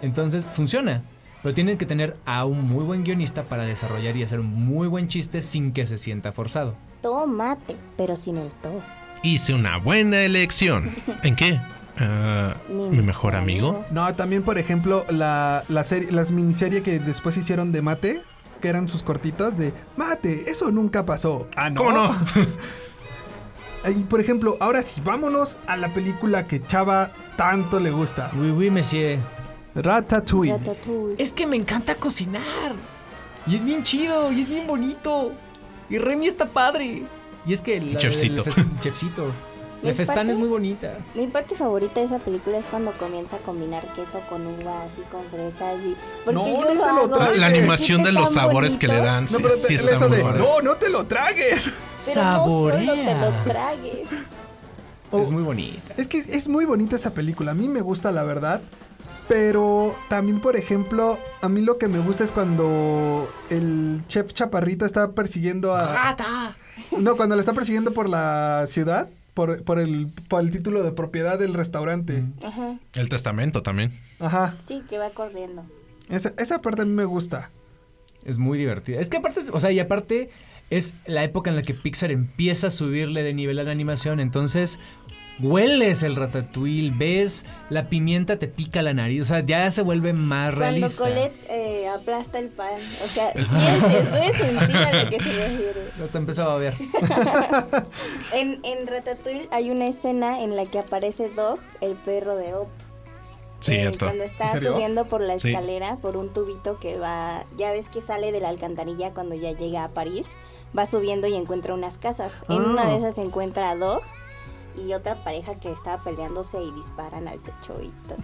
Entonces, funciona. Pero tienen que tener a un muy buen guionista para desarrollar y hacer un muy buen chiste sin que se sienta forzado. Todo mate, pero sin el todo. Hice una buena elección. ¿En qué? Ah, Mi Mi mejor amigo. No, también, por ejemplo, la, la serie, las miniseries que después hicieron de Mate, que eran sus cortitos de Mate, eso nunca pasó. Ah, no. ¿Cómo no? [LAUGHS] Y por ejemplo, ahora sí, vámonos a la película que Chava tanto le gusta. Oui, oui, monsieur. Ratatouille. Ratatouille. Es que me encanta cocinar. Y es bien chido, y es bien bonito. Y Remy está padre. Y es que... chefcito. el fes- chefcito. Y La Festán aparte- es muy bonita. Mi parte favorita de esa película es cuando comienza a combinar queso con uvas y con fresas y porque No, yo no lo te lo tragues. La animación de los sabores que le dan No, sí, pero sí te- está eso muy de, padre. no, no te lo tragues. Pero no solo te Saborea. lo tragues. Oh. Es muy bonita. Es que es muy bonita esa película. A mí me gusta, la verdad. Pero también, por ejemplo, a mí lo que me gusta es cuando el chef Chaparrito está persiguiendo a. ¡Rata! No, cuando le está persiguiendo por la ciudad. Por, por el, por el título de propiedad del restaurante. Ajá. El testamento también. Ajá. Sí, que va corriendo. Esa, esa parte a mí me gusta. Es muy divertida. Es que aparte, o sea, y aparte es la época en la que Pixar empieza a subirle de nivel a la animación, entonces hueles el ratatouille, ves la pimienta te pica la nariz, o sea, ya se vuelve más Cuando realista. Colette eh, aplasta el pan, o sea, [LAUGHS] sientes, puedes sentir a lo que se refiere. [LAUGHS] Hasta empezaba a ver. [LAUGHS] En, en Ratatouille hay una escena en la que aparece Dog, el perro de Op. Cierto. cuando está subiendo por la Sí. escalera, por un tubito que va, ya ves que sale de la alcantarilla cuando ya llega a París, va subiendo y encuentra unas casas. En Ah. una de esas se encuentra a Dog y otra pareja que estaba peleándose y disparan al techo y ta.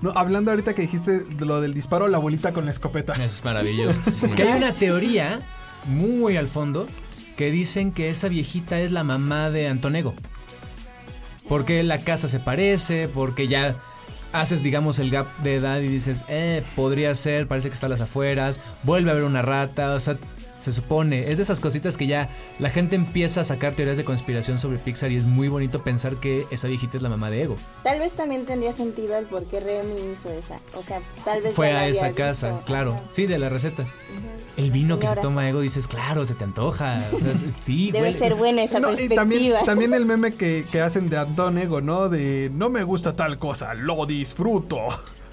No, hablando ahorita que dijiste lo del disparo, la abuelita con la escopeta. Es maravilloso. que hay una teoría muy al fondo que dicen que esa viejita es la mamá de Antonego. Porque la casa se parece, porque ya haces, digamos, el gap de edad y dices, eh, podría ser, parece que está a las afueras, vuelve a haber una rata, o sea, se supone, es de esas cositas que ya la gente empieza a sacar teorías de conspiración sobre Pixar y es muy bonito pensar que esa viejita es la mamá de Ego. Tal vez también tendría sentido el por qué Remy hizo esa. O sea, tal vez Fue a esa visto. casa, claro. Ajá. Sí, de la receta. El vino que se toma Ego dices, claro, se te antoja. O sea, sí, Debe huele- ser buena esa No, y perspectiva. también, también el meme que, [LAUGHS] que hacen de Anton Ego, ¿no? De no me gusta tal cosa, lo disfruto.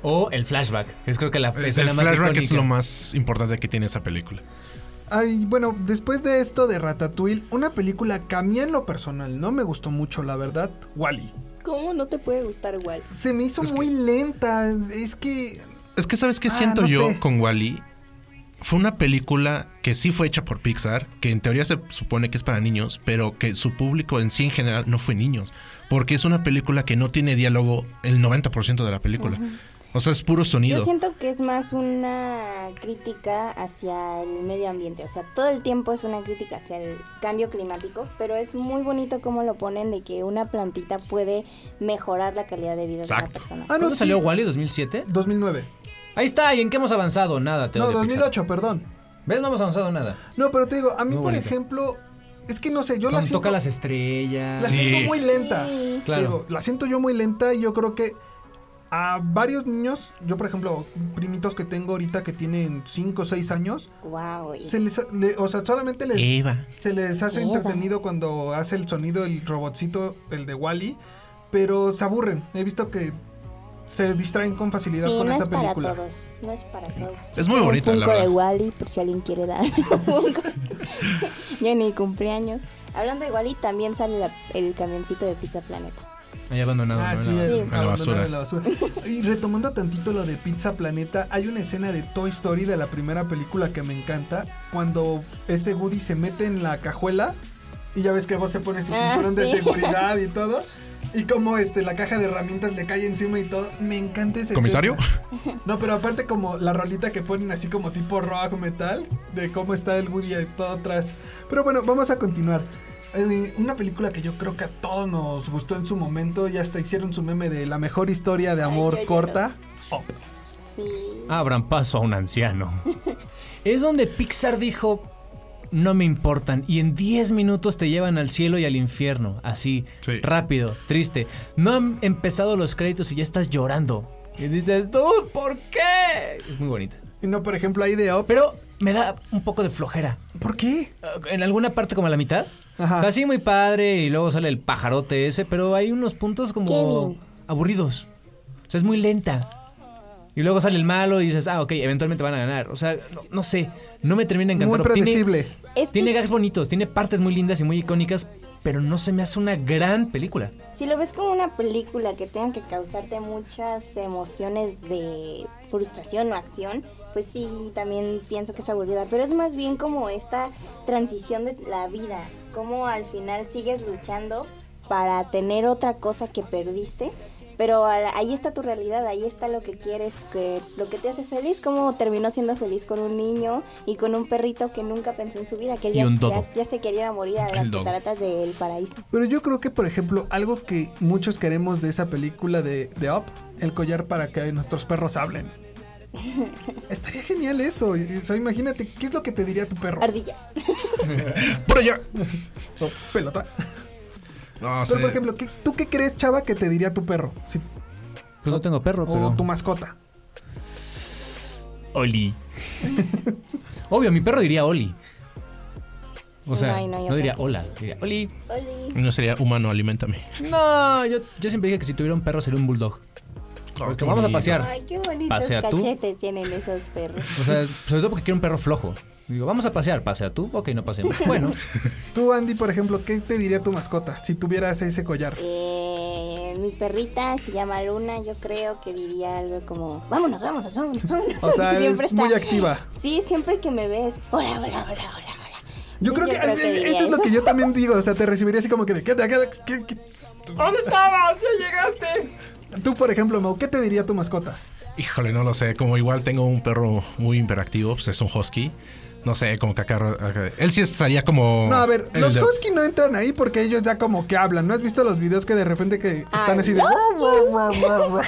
O el flashback. Es creo que la El, escena el más flashback es lo más importante que tiene esa película. Ay, bueno, después de esto de Ratatouille, una película que a mí en lo personal no me gustó mucho, la verdad, Wally. ¿Cómo no te puede gustar igual? Se me hizo muy lenta, es que... Es que, ¿sabes qué Ah, siento no yo sé. con Wally? fue una película que sí fue hecha por Pixar, que en teoría se supone que es para niños, pero que su público en sí en general no fue niños. Porque es una película que no tiene diálogo el 90% de la película. O sea, es puro sonido. Yo siento que es más una crítica hacia el medio ambiente, o sea, todo el tiempo es una crítica hacia el cambio climático, pero es muy bonito cómo lo ponen de que una plantita puede mejorar la calidad de vida de una persona. Ah, no, ¿Cuándo sí. salió Wally? ¿2007? 2009. Ahí está, ¿y en qué hemos avanzado? Nada, te No, odio, Pixar. 2008, perdón. ¿Ves? No hemos avanzado nada. No, pero te digo, a mí, Muy por bonito. ejemplo, es que no sé, yo la Cuando siento, toca las estrellas. la siento muy lenta. Sí. Claro. Digo, la siento yo muy lenta y yo creo que a varios niños, yo por ejemplo, primitos que tengo ahorita que tienen 5 o 6 años, Wow. se les, le- o sea, solamente les, Eva. se les hace Eva. entretenido cuando hace el sonido el robotcito, el de Wally, pero se aburren. He visto que se distraen con facilidad Sí, con no esa es para película. todos, no es para todos. Es muy bonita, un la Funko de verdad. Wally, por si alguien quiere dar [LAUGHS] [LAUGHS] ya ni cumpleaños. Hablando de Wally, también sale la- el camioncito de Pizza Planeta. Ahí abandonado. Ah, ¿no? sí, En la- el- en la abandonado basura. en la basura. Y retomando tantito lo de Pizza Planeta, hay una escena de Toy Story de la primera película que me encanta, cuando este Woody se mete en la cajuela y ya ves que vos se pone su Ah, cinturón de sí. seguridad y todo. Y como este la caja de herramientas le cae encima y todo. Me encanta ese ¿Comisario? [LAUGHS] No, pero aparte como la rolita que ponen así como tipo rock metal, de cómo está el Woody y todo atrás. Pero bueno, vamos a continuar. Eh, una película que yo creo que a todos nos gustó en su momento, ya hasta hicieron su meme de la mejor historia de amor corta. Up. Sí. Abran paso a un anciano. [LAUGHS] es donde Pixar dijo, no me importan. Y en 10 minutos te llevan al cielo y al infierno. Así, Sí. rápido, triste. No han empezado los créditos y ya estás llorando. Y dices, dude, ¿por qué? Es muy bonita. Y no, por ejemplo, ahí de Up. Pero me da un poco de flojera. ¿Por qué? Uh, En alguna parte como a la mitad. Ajá. O sea, sí, muy padre. Y luego sale el pajarote ese. Pero hay unos puntos como Kevin. aburridos. O sea, es muy lenta. Y luego sale el malo y dices, ah, ok, eventualmente van a ganar. O sea, no, no sé. No me termina de encantar. Muy Tiene- predecible. Es Tiene que gags bonitos, tiene partes muy lindas y muy icónicas, pero no se me hace una gran película. si lo ves como una película que tenga que causarte muchas emociones de frustración o acción, pues sí, también pienso que es aburrida. Pero es más bien como esta transición de la vida, como al final sigues luchando para tener otra cosa que perdiste. Pero ahí está tu realidad, ahí está lo que quieres, que lo que te hace feliz, como terminó siendo feliz con un niño y con un perrito que nunca pensó en su vida, que ya, ya- ya se quería morir a las cataratas del paraíso. Pero yo creo que, por ejemplo, algo que muchos queremos de esa película de, de Up, el collar para que nuestros perros hablen. [LAUGHS] Estaría genial eso. y- O sea, imagínate, ¿qué es lo que te diría tu perro? Ardilla. Por allá. O pelota. No, Pero, sé. por ejemplo, ¿qué- ¿tú qué crees, chava, que te diría tu perro? Si- Pues no tengo perro, o pero... tu mascota. Oli. [LAUGHS] Obvio, mi perro diría Oli. O Sí, sea, no hay- no hay no otra diría hola, diría Oli. Oli. No sería humano, alimentame. No, yo, yo siempre dije que si tuviera un perro sería un bulldog. Porque vamos a pasear. Ay, qué bonitos ¿Pasea tú? cachetes tienen esos perros. O sea, sobre todo porque quiero un perro flojo. Digo, vamos a pasear. ¿Pasea tú? Ok, no paseamos. Bueno, Tú, Andy, por ejemplo, ¿qué te diría tu mascota si tuvieras ese collar? Eh, mi perrita se llama Luna, yo creo que diría algo como, vámonos, vámonos, vámonos, vámonos. O sea, Siempre es muy activa. Sí, siempre que me ves, hola, hola, hola, hola, hola. Yo creo que, creo eso es lo que yo también digo. O sea, te recibiría así como que de ¿qué, qué, qué- qué- ¿dónde estabas? ¡Ya llegaste! Tú, por ejemplo, Mau, ¿qué te diría tu mascota? Híjole, no lo sé. Como igual tengo un perro muy imperactivo, pues es un husky. No sé, como que acá... Él sí estaría como... No, a ver, los de- husky no entran ahí porque ellos ya como que hablan. ¿No has visto los videos que de repente que están I así de...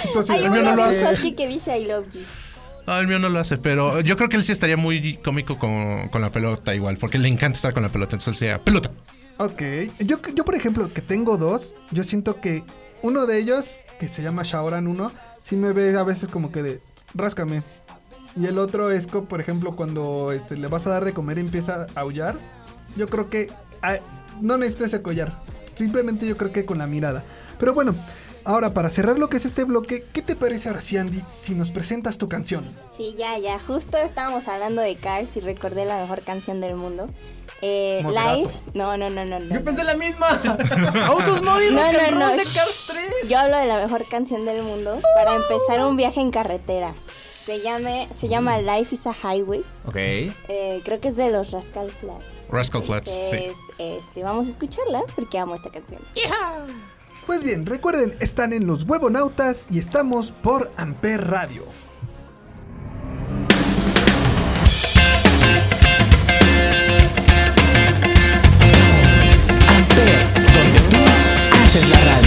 Entonces, Hay el mío uno no lo de hace. Husky que dice I love you. No, el mío no lo hace, pero yo creo que él sí estaría muy cómico con, con la pelota igual, porque le encanta estar con la pelota, entonces él sería pelota. Ok. Yo, yo, por ejemplo, que tengo dos, yo siento que uno de ellos, que se llama Shaoran 1, sí me ve a veces como que de, ráscame. Y el otro es, co- por ejemplo, cuando este, le vas a dar de comer y empieza a aullar. Yo creo que ah, no necesita ese collar. Simplemente yo creo que con la mirada. Pero bueno, Ahora, para cerrar lo que es este bloque, ¿qué te parece ahora Andy, si nos presentas tu canción? Sí, ya, ya. Justo estábamos hablando de Cars y recordé la mejor canción del mundo. Eh, Live. No, no, no, no, no. Yo pensé la misma. [LAUGHS] Autos móviles. No, no, no. Yo hablo de la mejor canción del mundo para empezar un viaje en carretera. Se, se llama Life is a Highway. Ok. Eh, creo que es de los Rascal Flats. Rascal Flats, Entonces, sí. Este, vamos a escucharla porque amo esta canción. Yeah. Pues bien, recuerden, están en los huevonautas y estamos por Amper Radio. Amper, donde tú haces la radio.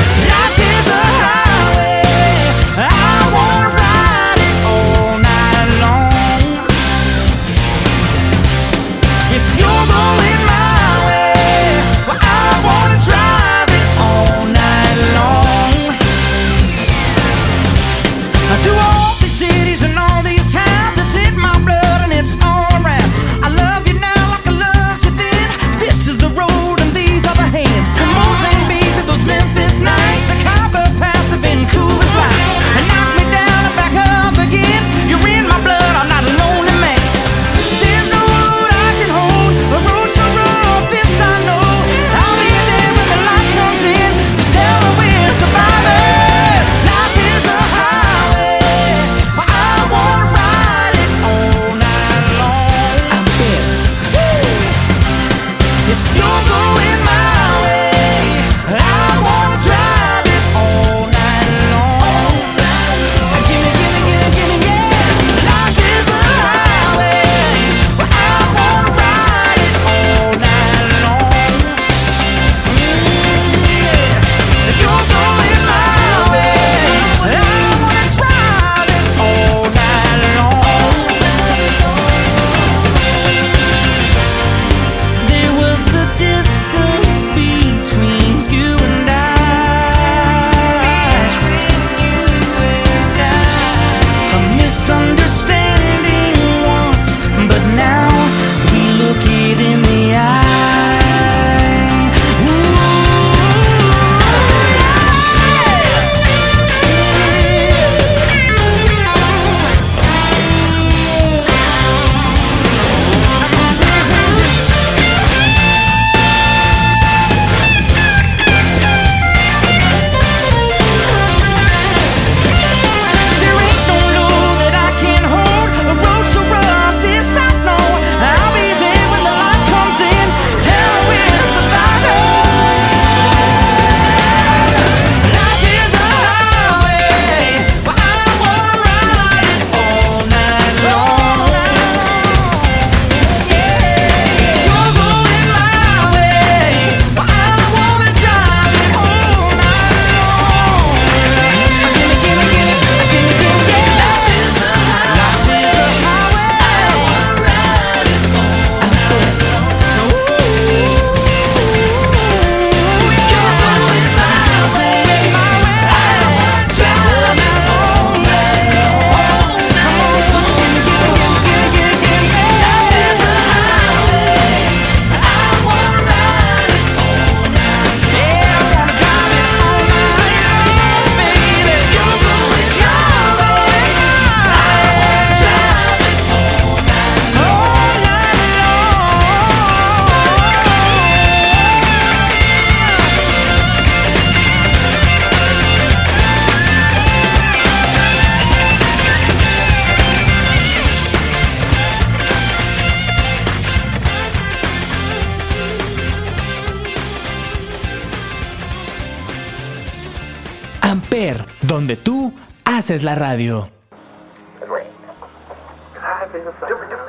es la radio.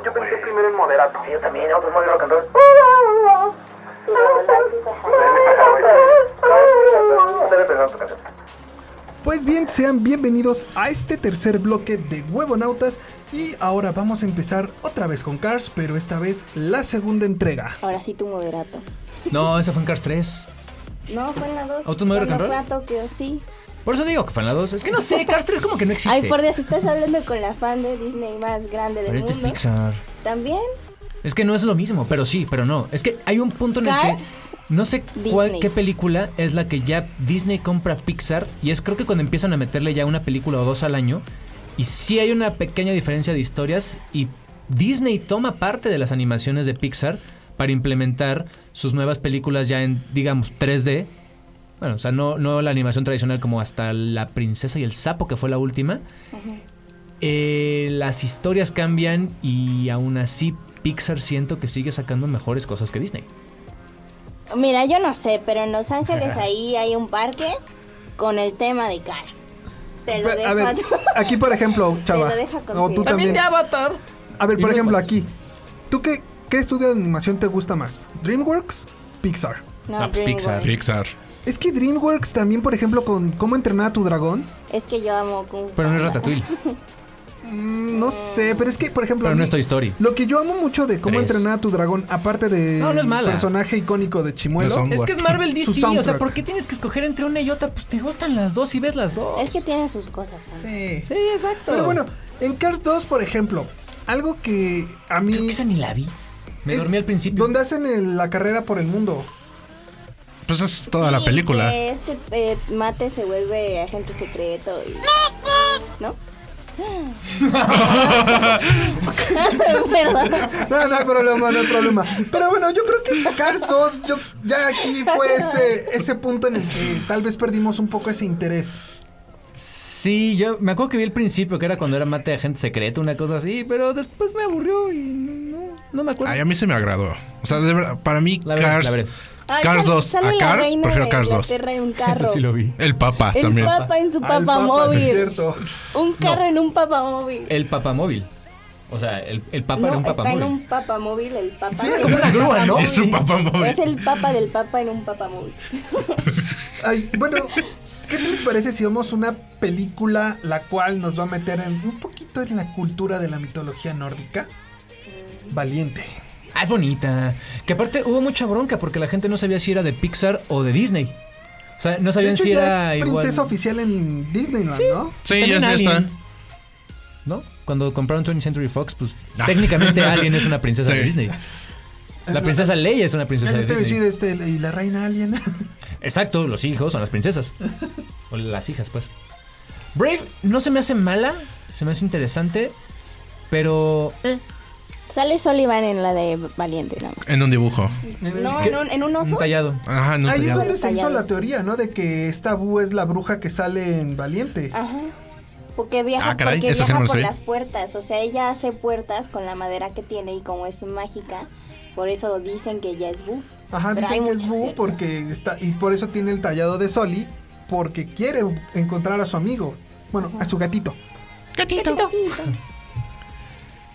Yo, pensé primero en moderato. Yo también, otro. Pues bien, sean bienvenidos a este tercer bloque de Huevonautas y ahora vamos a empezar otra vez con Cars, pero esta vez la segunda entrega. Ahora sí tu moderato. No, esa fue en Cars 3. No, fue en la 2. ¿Autos Modelo Fue a Tokio, sí. Por eso digo que en la 2. Es que no sé, Cars 3 como que no existe. Ay, por Dios, estás hablando con la fan de Disney más grande del Pero este es mundo. Pixar. También. Es que no es lo mismo, pero sí, pero no. Es que hay un punto en el que no sé cuál, qué película es la que ya Disney compra Pixar y es creo que cuando empiezan a meterle ya una película o dos al año y sí hay una pequeña diferencia de historias y Disney toma parte de las animaciones de Pixar para implementar sus nuevas películas ya en digamos 3D. Bueno, o sea, no, no la animación tradicional como hasta La princesa y el sapo que fue la última. Eh, las historias cambian y aún así Pixar siento que sigue sacando mejores cosas que Disney. Mira, yo no sé, pero en Los Ángeles [LAUGHS] ahí hay un parque con el tema de Cars. Te lo dejo A ver, aquí por ejemplo, [LAUGHS] chava. lo deja o tú también. de Avatar. A ver, por ejemplo, aquí. ¿Tú qué, qué estudio de animación te gusta más? ¿DreamWorks? ¿Pixar? No, Ah, pues DreamWorks. Pixar. Es que DreamWorks también, por ejemplo, con ¿Cómo entrenar a tu dragón? Es que yo amo Kung Fu Pero no es. Ratatouille, [LAUGHS] Mm, no sé, pero es que, por ejemplo, pero no mí- es Toy Story. lo que yo amo mucho de Cómo Tres. entrenar a tu dragón, aparte de No, no es mala. personaje icónico de Chimuelo, Es que es Marvel [LAUGHS] DC, o sea. ¿por qué tienes que escoger entre una y otra? Pues te gustan las dos y ves las dos. Es que tiene sus cosas. ¿sabes? Sí. Sí, exacto. Pero bueno, en Cars 2, por ejemplo, algo que a mí... Creo que esa ni la vi. Me es dormí al principio. Donde hacen el- la carrera por el mundo. Pues es toda la película. que este eh, mate se vuelve agente secreto y... ¿No? [LAUGHS] Perdón. No, no hay problema, no hay problema. Pero bueno, yo creo que Cars 2, yo, ya aquí fue ese, ese punto en el que tal vez perdimos un poco ese interés. Sí, yo me acuerdo que vi el principio, que era cuando era mate de agente secreto, una cosa así, pero después me aburrió y no, no me acuerdo. Ay, a mí se me agradó. O sea, de verdad, para mí, La Cars. Ay, Cars sale- 2 sale a Cars, reina prefiero de Cars 2. Inglaterra en un carro. Eso sí lo vi. El Papa El también. papa en su Ah, el papamóvil. es. Un carro en un papamóvil. El papamóvil. O sea, el, el papa No, era un está en papamóvil. un papamóvil el papa. Sí, como una grúa, ¿no? Es un papamóvil. Es el papa del papa en un papamóvil. [LAUGHS] Ay, bueno, ¿qué les parece si vemos una película la cual nos va a meter en un poquito en la cultura de la mitología nórdica? Valiente. Ah, es bonita. Que aparte hubo mucha bronca porque la gente no sabía si era de Pixar o de Disney. O sea, no De sabían hecho, si ya era es igual. princesa oficial en Disneyland, ¿no? Sí, También ya, ya Alien. están. ¿No? Cuando compraron 20th Century Fox, pues técnicamente Alien es una princesa de Sí. Disney. La princesa Leia es una princesa Ya de te iba a Disney. decir, este, y la reina alien. [LAUGHS] Exacto, los hijos son las princesas. o las hijas, pues. Brave no se me hace mala, se me hace interesante, pero... eh, Sale Sullivan en la de Valiente, nada más. En un dibujo. No, en un, en un oso. un tallado. Ajá, no Ahí es donde se hizo la teoría, ¿no? De que esta Boo es la bruja que sale en Valiente. Ajá. Porque viaja, Ah, caray, porque viaja no por las puertas. O sea, ella hace puertas con la madera que tiene y como es mágica, por eso dicen que ella es Boo. Ajá, Pero dicen que es Boo teorías. porque está. Y por eso tiene el tallado de Soli. Porque quiere encontrar a su amigo. Bueno, a su gatito. Gatito.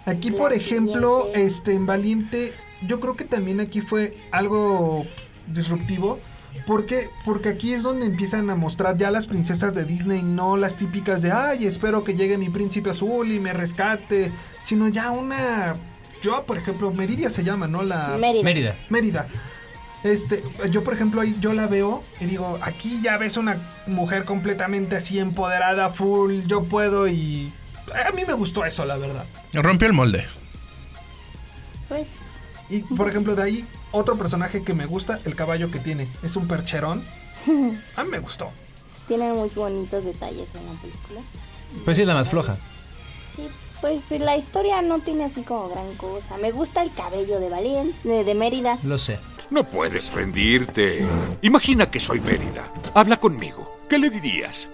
Aquí, por ejemplo, siguiente. este en Valiente, yo creo que también aquí fue algo disruptivo. ¿Por qué? Porque aquí es donde empiezan a mostrar ya las princesas de Disney, no las típicas de, ay, espero que llegue mi príncipe azul y me rescate, sino ya una... Yo, por ejemplo, Meridia se llama, ¿no? La... Mérida. Mérida. Mérida. Este, yo por ejemplo ahí yo la veo y digo, aquí ya ves una mujer completamente así empoderada, full, yo puedo y a mí me gustó eso, la verdad. Rompió el molde. Pues Y por ejemplo de ahí otro personaje que me gusta, el caballo que tiene, es un percherón. [LAUGHS] A mí me gustó. tienen muy bonitos detalles en la película. Pues sí es la más floja. Sí, pues la historia no tiene así como gran cosa. Me gusta el cabello de Valiente, de, de Mérida. Lo sé. No puedes rendirte. Imagina que soy Mérida. Habla conmigo. ¿Qué le dirías?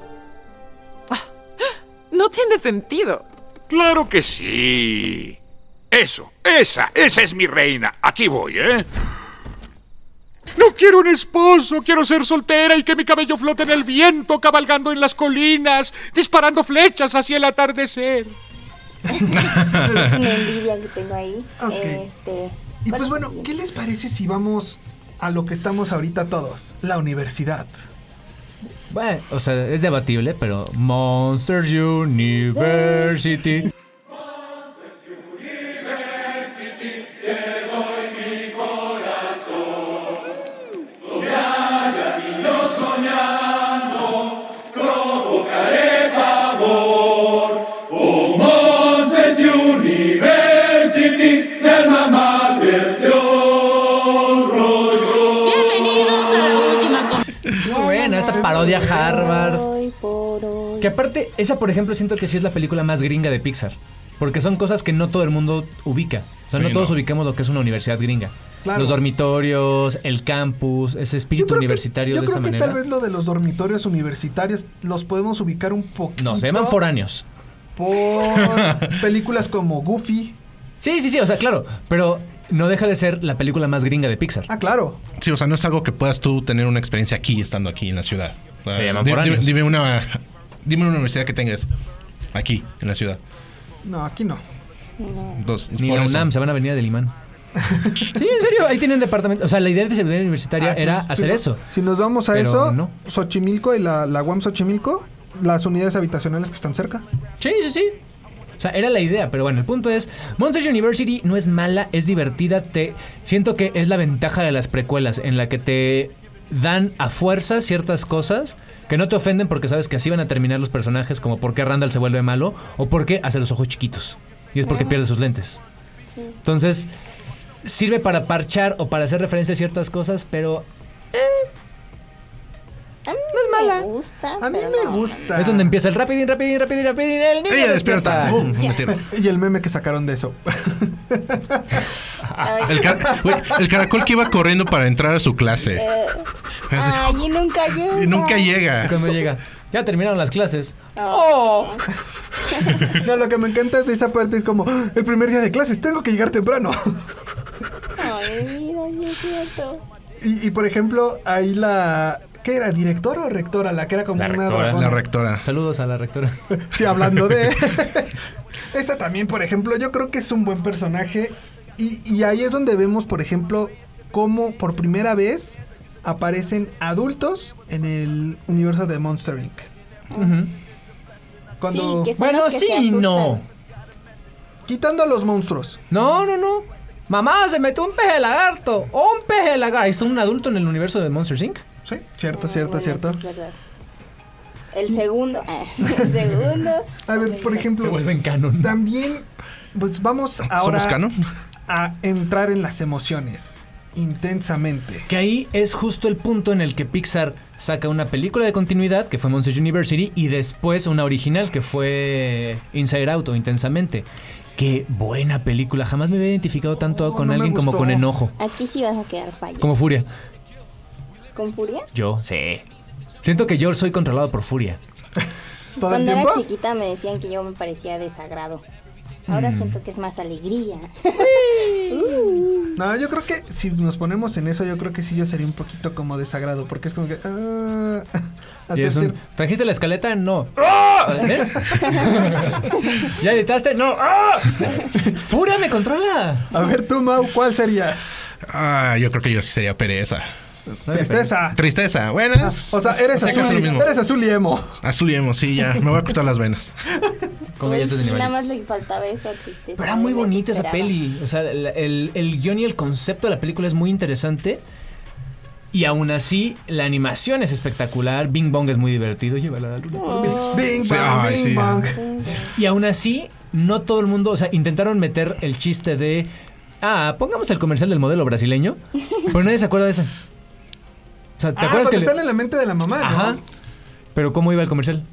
No tiene sentido. Claro que sí. Eso, esa, esa es mi reina. Aquí voy, ¿eh? No quiero un esposo, quiero ser soltera y que mi cabello flote en el viento, cabalgando en las colinas, disparando flechas hacia el atardecer. es una envidia que tengo ahí. Este, Y ¿cuál pues es bueno, ¿qué les parece si vamos a lo que estamos ahorita todos? La universidad. Bueno, o sea, es debatible, pero Monsters University. Parodia Harvard. Que aparte, esa por ejemplo siento que sí es la película más gringa de Pixar. Porque son cosas que no todo el mundo ubica. O sea, Sí, no todos no. ubicamos lo que es una universidad gringa. Claro. Los dormitorios, el campus, ese espíritu universitario Yo de creo esa que manera. tal vez lo de los dormitorios universitarios los podemos ubicar un poquito. No, se llaman foráneos. Por [LAUGHS] películas como Goofy. Sí, sí, sí, o sea, claro. Pero no deja de ser la película más gringa de Pixar. Ah, claro. Sí, o sea, no es algo que puedas tú tener una experiencia aquí, estando aquí en la ciudad. O sea, Se llaman di- foráneos. dime, dime una, dime una universidad que tengas aquí, en la ciudad. No, aquí no. Es Ni la. UNAM, se van a venir a del imán. [LAUGHS] sí, en serio, ahí tienen departamento. O sea, la idea de seguridad universitaria Ah, era pues, hacer si no- eso. Si nos vamos a eso, no. Xochimilco y la, la UAM Xochimilco, las unidades habitacionales que están cerca. Sí, sí, sí. Sea, era la idea, pero bueno, el punto es, Monsters University no es mala, es divertida, te siento que es la ventaja de las precuelas en la que te dan a fuerza ciertas cosas que no te ofenden porque sabes que así van a terminar los personajes, como por qué Randall se vuelve malo o por qué hace los ojos chiquitos. Y es porque pierde sus lentes. Entonces, sirve para parchar o para hacer referencia a ciertas cosas, pero es mala. Me gusta. A mí me gusta. es donde empieza el rapidín, rapidín, rapidín, rapidín, el niño Ella despierta. Uh, [LAUGHS] y el meme que sacaron de eso. [LAUGHS] El, caracol que iba corriendo para entrar a su clase. Eh, ay, y nunca llega. Y nunca llega. Cuando llega. Ya terminaron las clases. Oh. [LAUGHS] No, lo que me encanta de esa parte es como el primer día de clases, tengo que llegar temprano. Ay, mira, sí es cierto. Y, y, por ejemplo, ahí la. ¿Qué era? ¿Directora o rectora? La que era como La una rectora. dragona. La rectora. Saludos a la rectora. [LAUGHS] Sí, hablando de. [LAUGHS] [LAUGHS] Esa también, por ejemplo, yo creo que es un buen personaje. Y, y ahí es donde vemos, por ejemplo, cómo por primera vez aparecen adultos en el universo de Monster Inc. Cuando... Sí, que son Bueno, los que sí se no. Quitando a los monstruos. No, no, no. Mamá, se metió un peje lagarto. Un peje lagarto. ¿Es un adulto en el universo de Monsters Inc? Sí, cierto, cierto, Bueno, cierto. es verdad. El segundo. [LAUGHS] el [LAUGHS] segundo. A ver, por ejemplo, Se vuelven canon. también, pues vamos ahora ¿Somos canon? a entrar en las emociones intensamente. Que ahí es justo el punto en el que Pixar saca una película de continuidad, que fue Monsters University, y después una original, que fue Inside Out o Intensamente. Qué buena película. Jamás me había identificado tanto Oh, con no alguien como con enojo. Aquí sí vas a quedar payaso. Como furia. ¿Con furia? Yo, sí. Siento que yo soy controlado por furia. ¿Todo [LAUGHS] el Cuando era chiquita me decían que yo me parecía desagrado. Ahora Mm. siento que es más alegría. [LAUGHS] No, yo creo que si nos ponemos en eso, yo creo que sí yo sería un poquito como desagrado, porque es como que... [LAUGHS] Y hacer es un, ¿Trajiste la escaleta? No. ¡Ah! ¿Eh? ¿Ya editaste? No. ¡Ah! ¡Furia me controla! A ver tú, Mau, ¿cuál serías? Ah, yo creo que yo sí sería pereza. Tristeza. Tristeza. Buenas. O sea, eres azul, y, mismo. eres azul y emo. Azul y emo, sí, ya. Me voy a cortar las venas. [LAUGHS] Con Uy, sí, nada más le faltaba eso, tristeza. Pero era muy bonita esa peli. O sea, el, el, el guion y el concepto de la película es muy interesante. Y aún así, la animación es espectacular. Bing Bong es muy divertido. Llévala a la luna por mí. Bing, Sí, ay, bing, sí. bang. Y aún así, no todo el mundo. O sea, intentaron meter el chiste de. Ah, pongamos el comercial del modelo brasileño. [LAUGHS] Pero nadie se acuerda de ese. Sea, ¿te Ah, acuerdas que le- están en la mente de la mamá, ¿no? Ajá. Pero ¿cómo iba el comercial?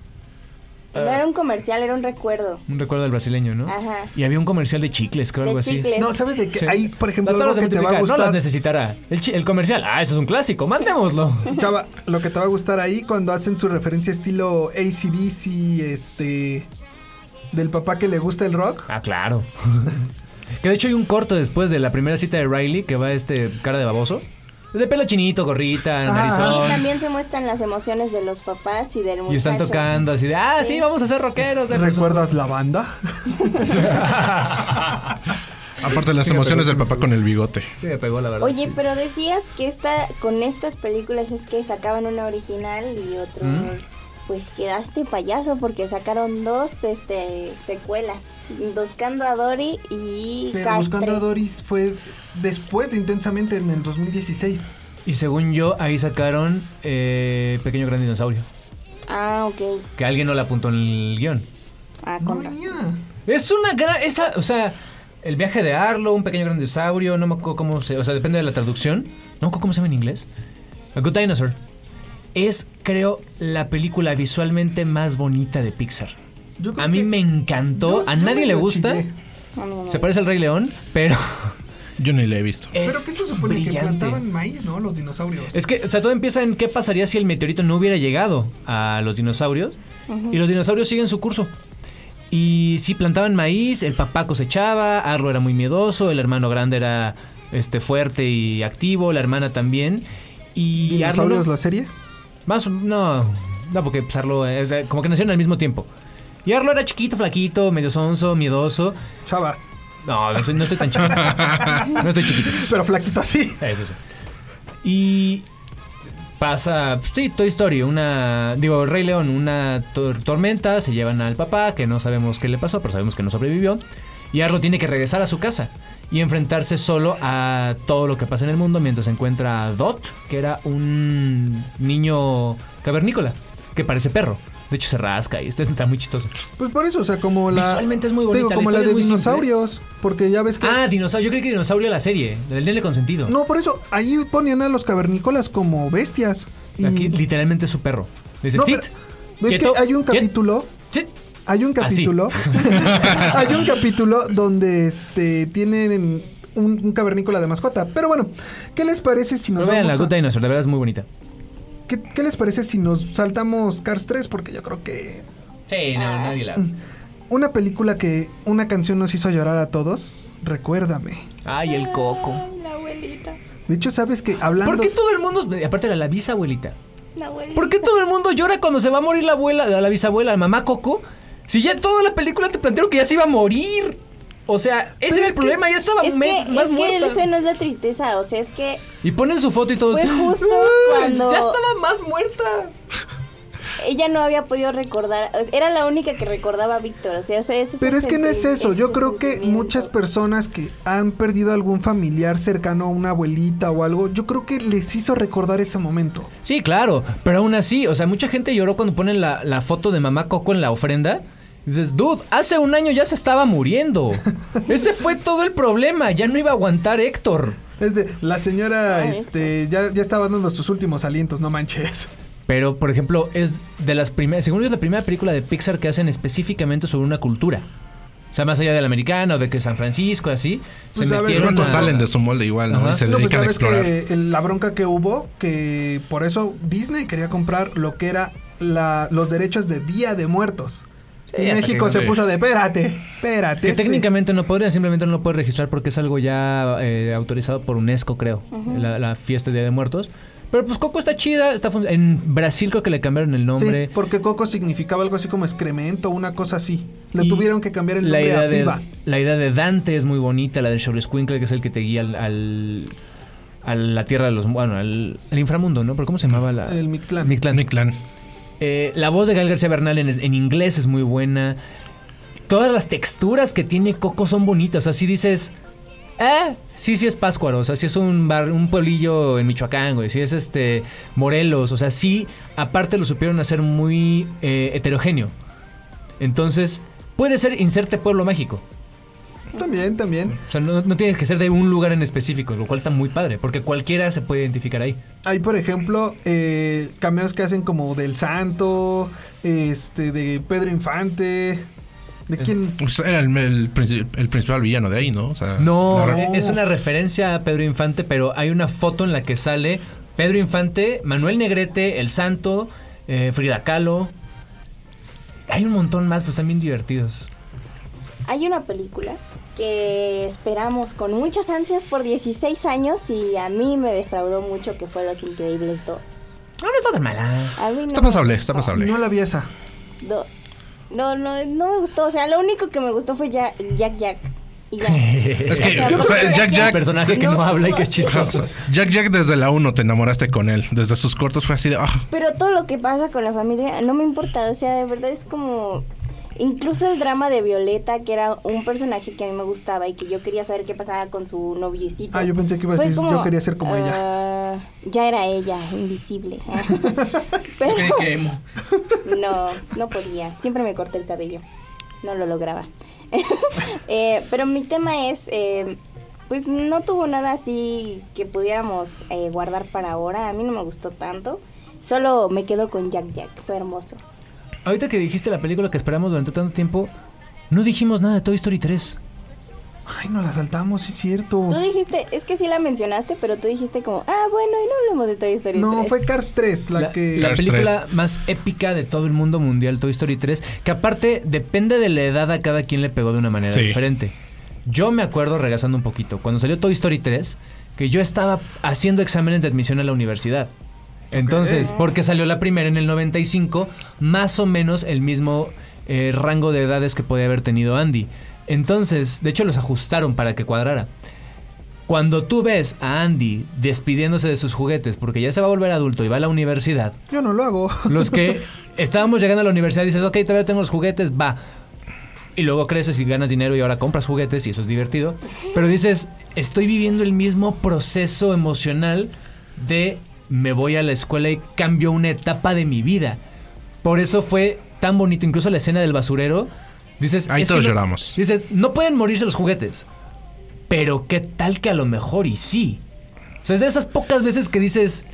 No era un comercial, era un recuerdo. Un recuerdo del brasileño, ¿no? Ajá. Y había un comercial de chicles, creo, De algo así. chicles. No, ¿sabes de qué? Sí. Ahí, por ejemplo, algo que te va a multiplicar, No las gustar. necesitará. El, el comercial, ah, eso es un clásico, mandémoslo. [LAUGHS] Chava, lo que te va a gustar ahí cuando hacen su referencia estilo ACDC, este... Del papá que le gusta el rock. Ah, claro. [LAUGHS] que de hecho hay un corto después de la primera cita de Riley que va este cara de baboso. De pelo chinito, gorrita, Ah. narizón. Sí, también se muestran las emociones de los papás y del muchacho. y están tocando así de, ah, sí, Sí. vamos a ser rockeros. eh, ¿Recuerdas la banda? [LAUGHS] Aparte las Sí me emociones pegó, del papá con el bigote. Sí, me pegó la verdad. Oye, pero decías que esta, con estas películas es que sacaban una original y otro. ¿Mm? Pues quedaste payaso porque sacaron dos este secuelas. Buscando a Dory y Pero Cars Buscando a 3. Doris fue después de Intensamente en el 2016. Y según yo, ahí sacaron eh, Pequeño Gran Dinosaurio. Ah, ok. Que alguien no le apuntó en el guion. Ah, con razón. Es una gran. Esa, o sea, el viaje de Arlo, un pequeño gran dinosaurio, no me acuerdo cómo se. O sea, depende de la traducción. No me acuerdo cómo se llama en inglés. A Good Dinosaur. Es, creo, la película visualmente más bonita de Pixar. A mí me encantó. a nadie le gusta. Se parece al Rey León, pero. [LAUGHS] Yo ni la he visto. Pero Es ¿qué se supone que brillante. plantaban maíz, no? Los dinosaurios. Es que, o sea, todo empieza en qué pasaría si el meteorito no hubiera llegado a los dinosaurios. Y los dinosaurios siguen su curso. Y sí, plantaban maíz, el papá cosechaba, Arlo era muy miedoso, el hermano grande era este, fuerte y activo, la hermana también. Y Arlo ¿Dinosaurios no- la serie? Más, o- no, no, porque pues, Arlo, eh, o sea, como que nacieron al mismo tiempo. Y Arlo era chiquito, flaquito, medio sonso, miedoso. Chava. No, no, soy- no estoy tan chiquito. no estoy chiquito. [LAUGHS] Pero flaquito sí. Eso sí. Y pasa, pues, sí, Toy Story, una, digo, Rey León, una tor- tormenta, se llevan al papá, que no sabemos qué le pasó, pero sabemos que no sobrevivió. Y Arlo tiene que regresar a su casa y enfrentarse solo a todo lo que pasa en el mundo mientras encuentra a Dot, que era un niño cavernícola, que parece perro. De hecho, se rasca y este está muy chistoso. Pues por eso, o sea, como la. Visualmente es muy bonita, Digo, la como la, de simple. dinosaurios. Porque ya ves que. Ah, dinosaurio. Yo creí que dinosaurio la serie, del nene consentido. No, por eso, ahí ponían a los cavernícolas como bestias. Y... Aquí literalmente es su perro. Dice, No, "Sit". ¿Ves Quieto, que hay un capítulo? Hay un Así. capítulo. [LAUGHS] [LAUGHS] hay un capítulo donde este tienen un, un cavernícola de mascota. Pero bueno, ¿qué les parece si nos No vean la vamos a- Dinosaur, de verdad es muy bonita. ¿Qué, qué les parece si nos saltamos Cars 3? Porque yo creo que Sí, no, nadie la. una película que una canción nos hizo llorar a todos, recuérdame. Ay, el coco. La abuelita. De hecho, sabes que hablando ¿Por qué todo el mundo, aparte era la bisabuelita, La abuelita. ¿por qué todo el mundo llora cuando se va a morir la abuela, la bisabuela, la mamá Coco? Si ya toda la película te plantearon que ya se iba a morir. O sea, ese era el problema, ya estaba Es me- que, más es que muerta. ese no es la tristeza, o sea, es que Y ponen su foto y todo. fue [LAUGHS] justo cuando Ya estaba más muerta. ella no había podido recordar, era la única que recordaba a Víctor, o sea, ese ese Pero es que no es eso, yo creo que muchas personas que han perdido algún familiar cercano a una abuelita o algo, yo creo que les hizo recordar ese momento. Sí, claro, pero aún así, o sea, mucha gente lloró cuando ponen la, la foto de mamá Coco en la ofrenda. Dices, dude, hace un año ya se estaba muriendo. [LAUGHS] Ese fue todo el problema, ya no iba a aguantar Héctor. Es de, la señora Ah, este, ya, ya estaba dando sus últimos alientos, no manches. Pero, por ejemplo, es de las primeras, según yo, es la primera película de Pixar que hacen específicamente sobre una cultura. O sea, más allá de la americana o de que San Francisco, así. Pues, se ver, metieron a- salen de su molde igual, ¿no? Y se No, pues dedican a explorar. que el- la bronca que hubo, que por eso Disney quería comprar lo que era la, los derechos de Día de Muertos. Sí, y México que- se puso de, espérate, espérate. Que este- técnicamente no podrían, simplemente no lo puede registrar porque es algo ya eh, autorizado por UNESCO, creo. La, la fiesta de Día de Muertos. Pero pues Coco está chida, está en Brasil creo que le cambiaron el nombre. Sí, porque Coco significaba algo así como excremento, una cosa así. Le Y tuvieron que cambiar el la nombre idea, a de, Viva. la idea de Dante es muy bonita, la de Squinkle que es el que te guía al, al- a la tierra de los... Bueno, al, al inframundo, ¿no? ¿Pero cómo se llamaba la...? El Mictlán. Mictlán. Mictlán. Eh, la voz de Gal García Bernal en, en inglés es muy buena. Todas las texturas que tiene Coco son bonitas. Así dices... Eh, sí, sí es Páscuaro, o sea, sí es un bar, un pueblillo en Michoacán, güey, sí es este Morelos, o sea, sí, aparte lo supieron hacer muy eh, heterogéneo. Entonces, puede ser inserte pueblo mágico. También, también. O sea, no, no tiene que ser de un lugar en específico, lo cual está muy padre, porque cualquiera se puede identificar ahí. Hay, por ejemplo, eh, cameos que hacen como del Santo, este, de Pedro Infante. ¿De quién? Pues era el, el princi- el principal villano de ahí, ¿no? O sea, No, la e- es una referencia a Pedro Infante, pero hay una foto en la que sale Pedro Infante, Manuel Negrete, El Santo, eh, Frida Kahlo. Hay un montón más, pues también divertidos. Hay una película que esperamos con muchas ansias por 16 años y a mí me defraudó mucho que fue Los Increíbles 2. No, no está tan mala. A mí no Está pasable, está pasable. No la vi esa. Do- No, no, no me gustó. O sea, lo único que me gustó fue Jack Jack. Jack. Y ya. [LAUGHS] Es que O sea, o sea, porque Jack Jack. Un personaje que no habla y que es chistoso. Jack Jack desde la 1 te enamoraste con él. Desde sus cortos fue así de. ah, Pero todo lo que pasa con la familia no me importa, o sea, de verdad es como... Incluso el drama de Violeta, que era un personaje que a mí me gustaba y que yo quería saber qué pasaba con su noviecito. Ah, yo pensé que iba a decir, como, yo quería ser como ella. ah, Ya era ella, invisible. [LAUGHS] Pero [LAUGHS] no, no podía. Siempre me corté el cabello. No lo lograba. [LAUGHS] Eh, pero mi tema es, eh, pues no tuvo nada así que pudiéramos eh, guardar para ahora. A mí no me gustó tanto. Solo me quedo con Jack Jack. Fue hermoso. Ahorita que dijiste la película que esperamos durante tanto tiempo, no dijimos nada de Toy Story 3. Ay, nos la saltamos, sí es cierto. Tú dijiste, es que sí la mencionaste, pero tú dijiste como, ah, bueno, y no hablemos de Toy Story No, 3. fue Cars 3 la, que... La película más épica de todo el mundo mundial, Toy Story 3, que aparte depende de la edad a cada quien le pegó de una manera Sí. diferente. Yo me acuerdo, regresando un poquito, cuando salió Toy Story 3, que yo estaba haciendo exámenes de admisión a la universidad. Entonces, porque salió la primera en el 95, más o menos el mismo eh, rango de edades que podía haber tenido Andy. Entonces, de hecho los ajustaron para que cuadrara. Cuando tú ves a Andy despidiéndose de sus juguetes porque ya se va a volver adulto y va a la universidad, Yo no lo hago. los que [LAUGHS] estábamos llegando a la universidad dices, ok, todavía tengo los juguetes, va. Y luego creces y ganas dinero y ahora compras juguetes y eso es divertido. Pero dices, estoy viviendo el mismo proceso emocional de me voy a la escuela y cambio una etapa de mi vida. Por eso fue tan bonito, incluso la escena del basurero. Dices, Ahí todos no- lloramos. Dices, no pueden morirse los juguetes. Pero qué tal que a lo mejor y sí. O sea, es de esas pocas veces que dices,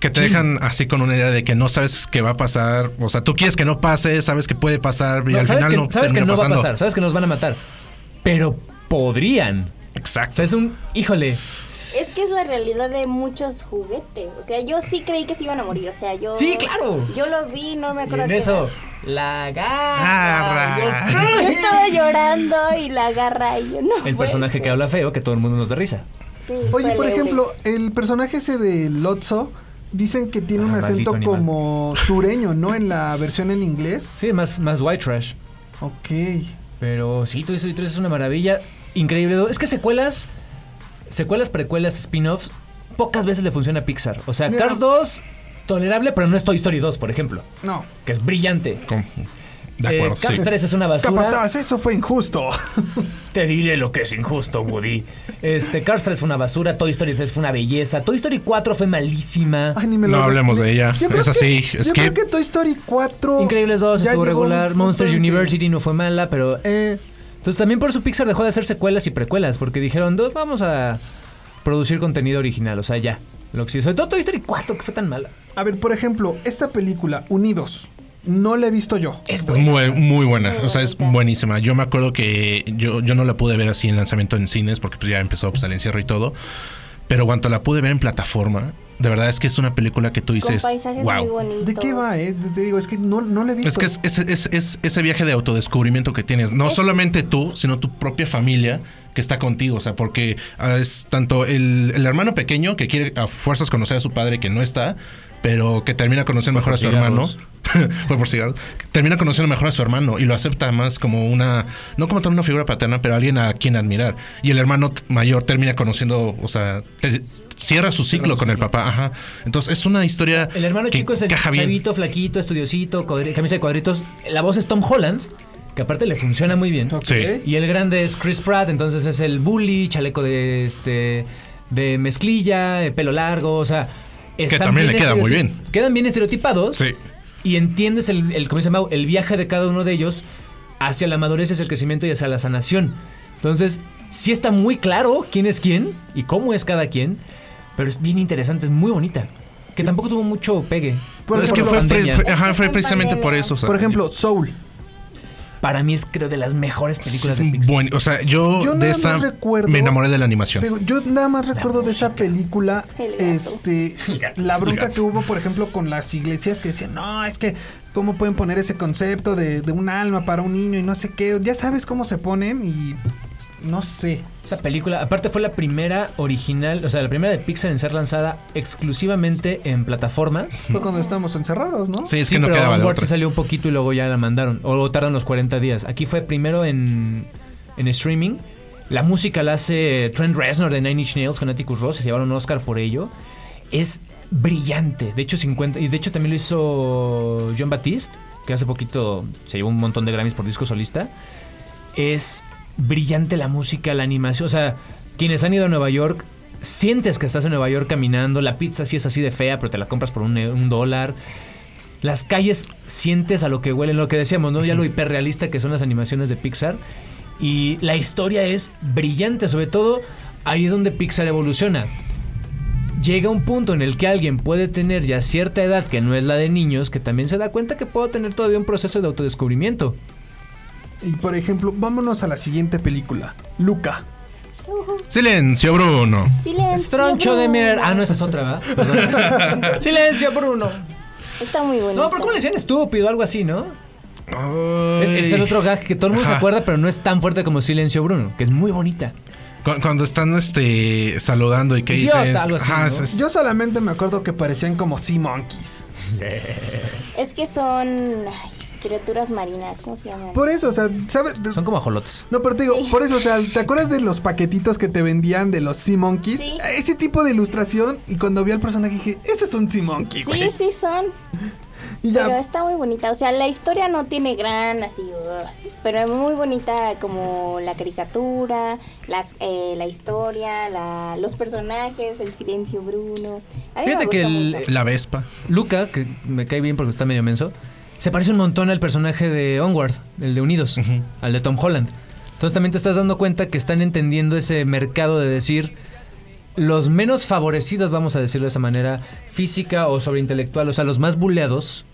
Que te dejan así con una idea de que no sabes qué va a pasar. O sea, tú quieres que no pase, sabes que puede pasar y No, al sabes final que, no sabes que no va a pasar, sabes que nos van a matar. Pero podrían. Exacto. O sea, es un. Híjole. Es que es la realidad de muchos juguetes. O sea, yo sí creí que se iban a morir. O sea, yo. Sí, claro. Yo lo vi, no me Y acuerdo en qué eso, era. la garra. Yo, [LAUGHS] yo estaba llorando y la agarra y yo no. El personaje ser. que habla feo, que todo el mundo nos da risa. Sí, Oye, por ejemplo, el personaje ese de Lotso, dicen que tiene un Ah, acento como sureño, ¿no? En la versión en inglés. Sí, más, más white trash. Ok. Pero sí, Toy Story 3 es una maravilla. Increíble. Es que secuelas, secuelas, precuelas, spin-offs, pocas veces le funciona a Pixar. O sea, Mira. Cars 2, tolerable, pero no es Toy Story 2, por ejemplo. No. Que es brillante. De acuerdo, Eh, Cars sí. 3 es una basura. Capataz, eso fue injusto. [LAUGHS] Te diré lo que es injusto, Woody. Este, Cars 3 fue una basura, Toy Story 3 fue una belleza, Toy Story 4 fue malísima. Ay, ni me No lo- hablemos de ella. Yo Es así, que- es yo que- creo que Toy Story 4. Increíbles 2 ya estuvo regular, Monsters University no fue mala, pero eh. Entonces también por eso Pixar dejó de hacer secuelas y precuelas, porque dijeron, "Dude, vamos a producir contenido original, o sea, ya. Lo que sí, sobre todo Toy Story 4, que fue tan mala. A ver, por ejemplo, esta película, Unidos, no la he visto yo. Es Es muy, muy buena, o sea, es buenísima. Yo me acuerdo que yo, yo no la pude ver así en lanzamiento en cines porque pues ya empezó pues, el encierro y todo. Pero cuando la pude ver en plataforma, de verdad es que es una película que tú Con dices, paisajes muy wow. bonitos. ¿De qué va, eh? Te digo, es que no, no la he visto. Es que es, es- es- es ese viaje de autodescubrimiento que tienes. No solamente tú, sino tu propia familia que está contigo. O sea, porque ah, es tanto el, el hermano pequeño que quiere a fuerzas conocer a su padre que no está, pero que termina conociendo mejor a su hermano. [LAUGHS] Fue por cigarros. Termina conociendo mejor a su hermano y lo acepta más como una, no como tal una figura paterna, pero alguien a quien admirar. Y el hermano mayor termina conociendo, o sea, te- cierra su ciclo con el papá. Ajá. Entonces es una historia. El hermano que chico es el chavito, flaquito, estudiosito, camisa de cuadritos. La voz es Tom Holland, que aparte le funciona muy bien. Sí. Y el grande es Chris Pratt, entonces es el bully, chaleco de este de mezclilla, de pelo largo, o sea, están también le queda muy bien. Quedan bien estereotipados. Sí. Y entiendes el, el, como dice Mau, el viaje de cada uno de ellos hacia la madurez, hacia el crecimiento y hacia la sanación. Entonces, sí está muy claro quién es quién y cómo es cada quien, pero es bien interesante, es muy bonita. Que tampoco tuvo mucho pegue. Por es que fue, pre- pandemia. fue- ajá, fue precisamente por eso. o sea, Por ejemplo, Soul. Para mí es creo de las mejores películas es de Pixar. buen- o sea, yo, Yo de nada esa más recuerdo- me enamoré de la animación. Yo nada más recuerdo de esa película, este, [LAUGHS] la bronca que hubo, por ejemplo, con las iglesias que decían, no, es que, ¿cómo pueden poner ese concepto de, de un alma para un niño y no sé qué? Ya sabes cómo se ponen y no sé. Esa película, aparte fue la primera original, o sea, la primera de Pixar en ser lanzada exclusivamente en plataformas. Fue cuando estábamos encerrados, ¿no? Sí, es Sí, que no pero quedaba Onward sí salió un poquito y luego ya la mandaron. O tardan los 40 días. Aquí fue primero en, en streaming La música la hace Trent Reznor de Nine Inch Nails con Atticus Ross. Se llevaron un Oscar por ello. Es brillante. De hecho, 50, y de hecho también lo hizo John Baptiste, que hace poquito se llevó un montón de Grammys por disco solista. Es brillante la música, la animación. O sea, quienes han ido a Nueva York, sientes que estás en Nueva York caminando. La pizza sí es así de fea, pero te la compras por un, un dólar. Las calles sientes a lo que huelen, lo que decíamos, ¿no? Ya lo hiperrealista que son las animaciones de Pixar. Y la historia es brillante, sobre todo ahí es donde Pixar evoluciona. Llega un punto en el que alguien puede tener ya cierta edad que no es la de niños, que también se da cuenta que puedo tener todavía un proceso de autodescubrimiento. Y por ejemplo, vámonos a la siguiente película, Luca. Silencio, Bruno. Silencio. Estroncho de mierda. Ah, no, esa es otra, ¿verdad? [LAUGHS] Silencio, Bruno. Está muy bonito. No, pero ¿cómo le decían estúpido? Algo así, ¿no? Es, es el otro gag que todo el mundo se acuerda, pero no es tan fuerte como Silencio Bruno, que es muy bonita. Cu- Cuando están este saludando y que Idiota, dicen. algo así, Ajá, ¿no? es- es- Yo solamente me acuerdo que parecían como Sea Monkeys. [LAUGHS] Es que son ay, criaturas marinas, ¿cómo se llaman? Por eso, o sea, ¿sabes? Son como ajolotes. No, pero te digo, por eso, o sea, ¿te acuerdas de los paquetitos que te vendían de los Sea Monkeys? Sí. Ese tipo de ilustración, y cuando vi al personaje dije, ese es un Sea Monkey, güey. Sí, sí son. [LAUGHS] Y ya, Pero está muy bonita. O sea, la historia no tiene gran así, pero es muy bonita como la caricatura, las, eh, la historia, la, los personajes, el silencio Bruno. A mí Fíjate me que gusta el- mucho. La Vespa. Luca, que me cae bien porque está medio menso, se parece un montón al personaje de Onward, el de Unidos, al de Tom Holland. Entonces también te estás dando cuenta que están entendiendo ese mercado de decir los menos favorecidos, vamos a decirlo de esa manera, física o sobreintelectual, o sea, los más buleados,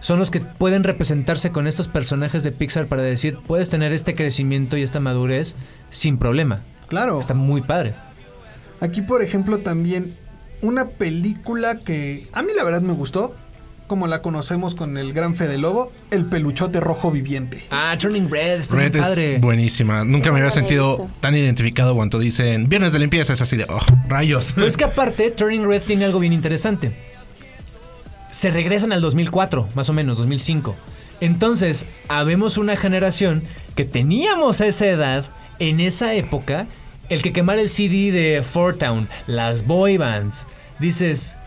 son los que pueden representarse con estos personajes de Pixar para decir, puedes tener este crecimiento y esta madurez sin problema. Claro. Está muy padre. Aquí, por ejemplo, también una película que a mí la verdad me gustó, como la conocemos con el gran Fede Lobo, El peluchote rojo viviente. Ah, Turning Red, está Red padre. es buenísima. Nunca me había sentido tan identificado cuando dicen viernes de limpieza. Es así de, oh, rayos. Pero es que aparte, Turning Red tiene algo bien interesante. Se regresan al 2004, más o menos, 2005. Entonces, habemos una generación que teníamos a esa edad, en esa época, el que quemar el CD de Four Town, las boy bands. Dices,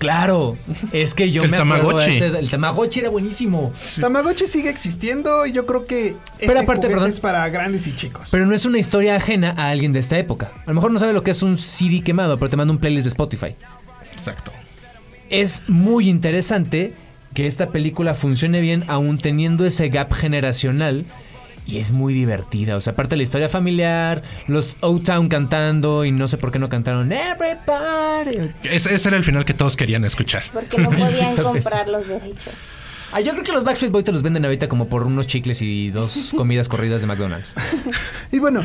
claro, es que yo El me acuerdo ese- El Tamagotchi era buenísimo. Tamagotchi sigue existiendo y yo creo que Pero ese aparte, perdón. es para grandes y chicos. Pero no es una historia ajena a alguien de esta época. A lo mejor no sabe lo que es un CD quemado, pero te manda un playlist de Spotify. Exacto. es muy interesante que esta película funcione bien aún teniendo ese gap generacional y es muy divertida. O sea, aparte de la historia familiar, los O-Town cantando y no sé por qué no cantaron Everybody. Ese, ese era el final que todos querían escuchar. Porque no podían [LAUGHS] comprar los derechos. Ah, yo creo que los Backstreet Boys te los venden ahorita como por unos chicles y dos [LAUGHS] comidas corridas de McDonald's. Y bueno,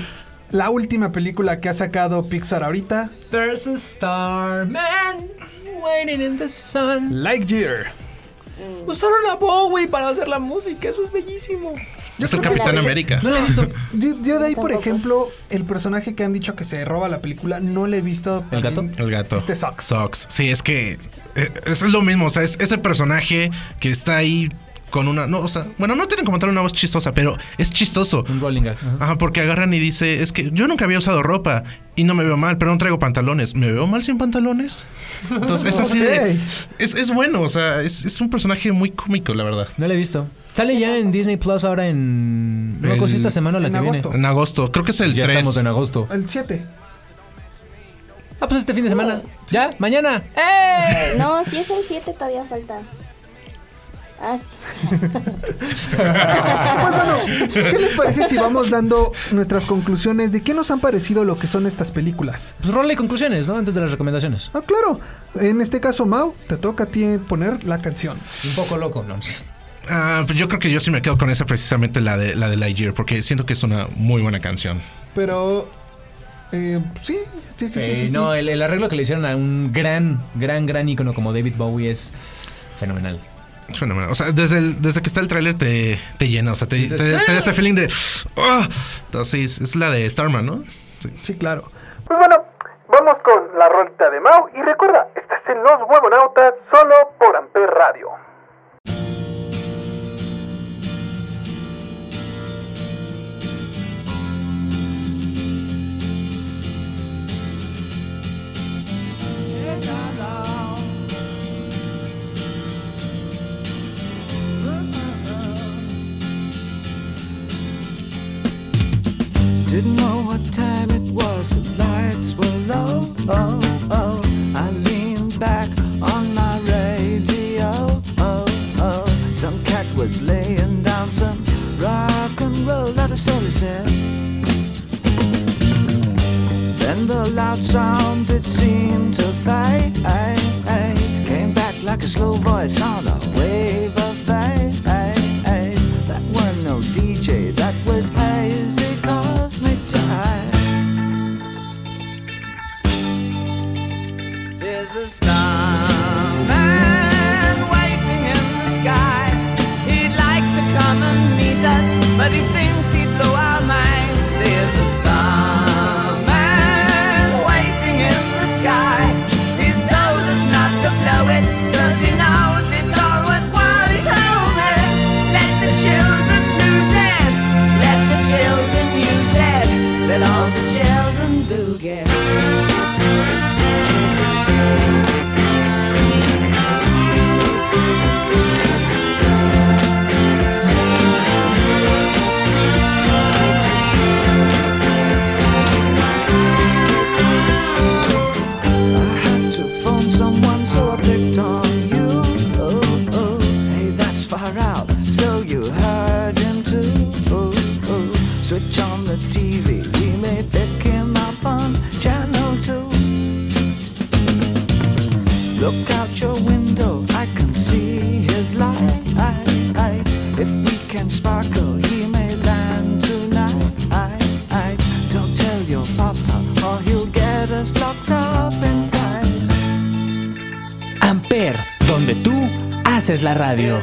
la última película que ha sacado Pixar ahorita, There's a star man waiting in the sun. Lightyear. Usaron a Bowie para hacer la música, eso es bellísimo. Es el Capitán América. No la he visto. [LAUGHS] Yo, yo de ahí, por ejemplo, el personaje que han dicho que se roba la película, no le he visto. ¿El gato? El gato. Este Sox. Sox. Sí, es que es, es lo mismo. O sea, es ese personaje que está ahí con una. No, o sea, bueno, no tienen como tal una voz chistosa, pero es chistoso. Un rolling gag. ajá. Ajá, porque agarran y dice, es que yo nunca había usado ropa y no me veo mal, pero no traigo pantalones. ¿Me veo mal sin pantalones? Entonces es así de... [LAUGHS] Es, es bueno, o sea, es, es un personaje muy cómico, la verdad. No la he visto. Sale ya en Disney Plus ahora en. No si esta semana o la en que agosto. viene. En agosto, creo que es el ya 3. estamos en agosto. El 7. Ah, pues este fin de semana. ¿Ya? ¿Mañana? ¡Eh! No, si es el 7 todavía falta. Ah, sí. [LAUGHS] Pues bueno, ¿qué les parece si vamos dando nuestras conclusiones de qué nos han parecido lo que son estas películas? Pues rola y conclusiones, ¿no? Antes de las recomendaciones. Ah, claro. En este caso, Mau, te toca a ti poner la canción. Un poco loco, ¿no? Ah, pues yo creo que yo sí me quedo con esa precisamente, la de, la de Lightyear, porque siento que es una muy buena canción. Pero. eh, sí, sí, sí, sí, Eh, sí, sí. no, el, el arreglo que le hicieron a un gran, gran, gran ícono como David Bowie es fenomenal. Suena o sea, desde, desde que está el tráiler te, te, llena, o sea, te, te, te da este feeling de... Oh. Entonces, es la de Starman, ¿no? Sí. claro. Pues bueno, vamos con la rolita de Mau y recuerda, estás en Los Huevonautas solo por Amper Radio. Didn't know what time it was, the lights were low. Oh, oh. I leaned back on my radio. Oh, oh. Some cat was laying down some rock and roll that a silly said. Then the loud sound that seemed to fade Came back like a slow voice on a haces la radio.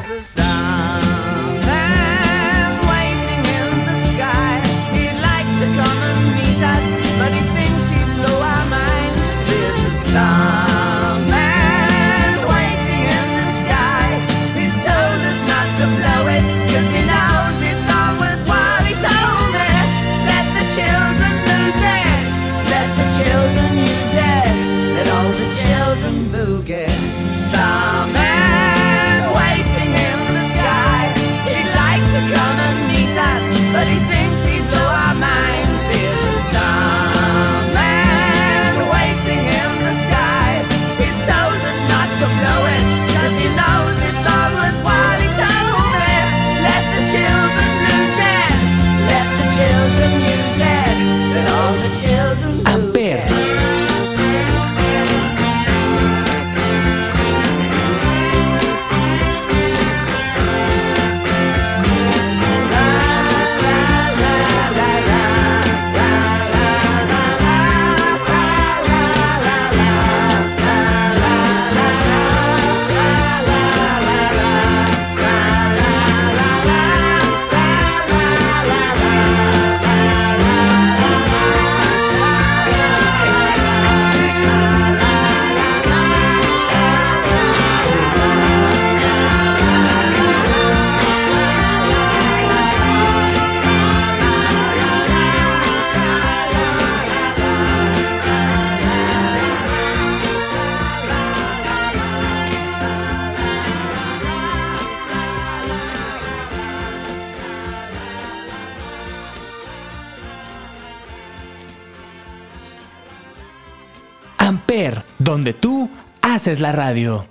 Haces la radio.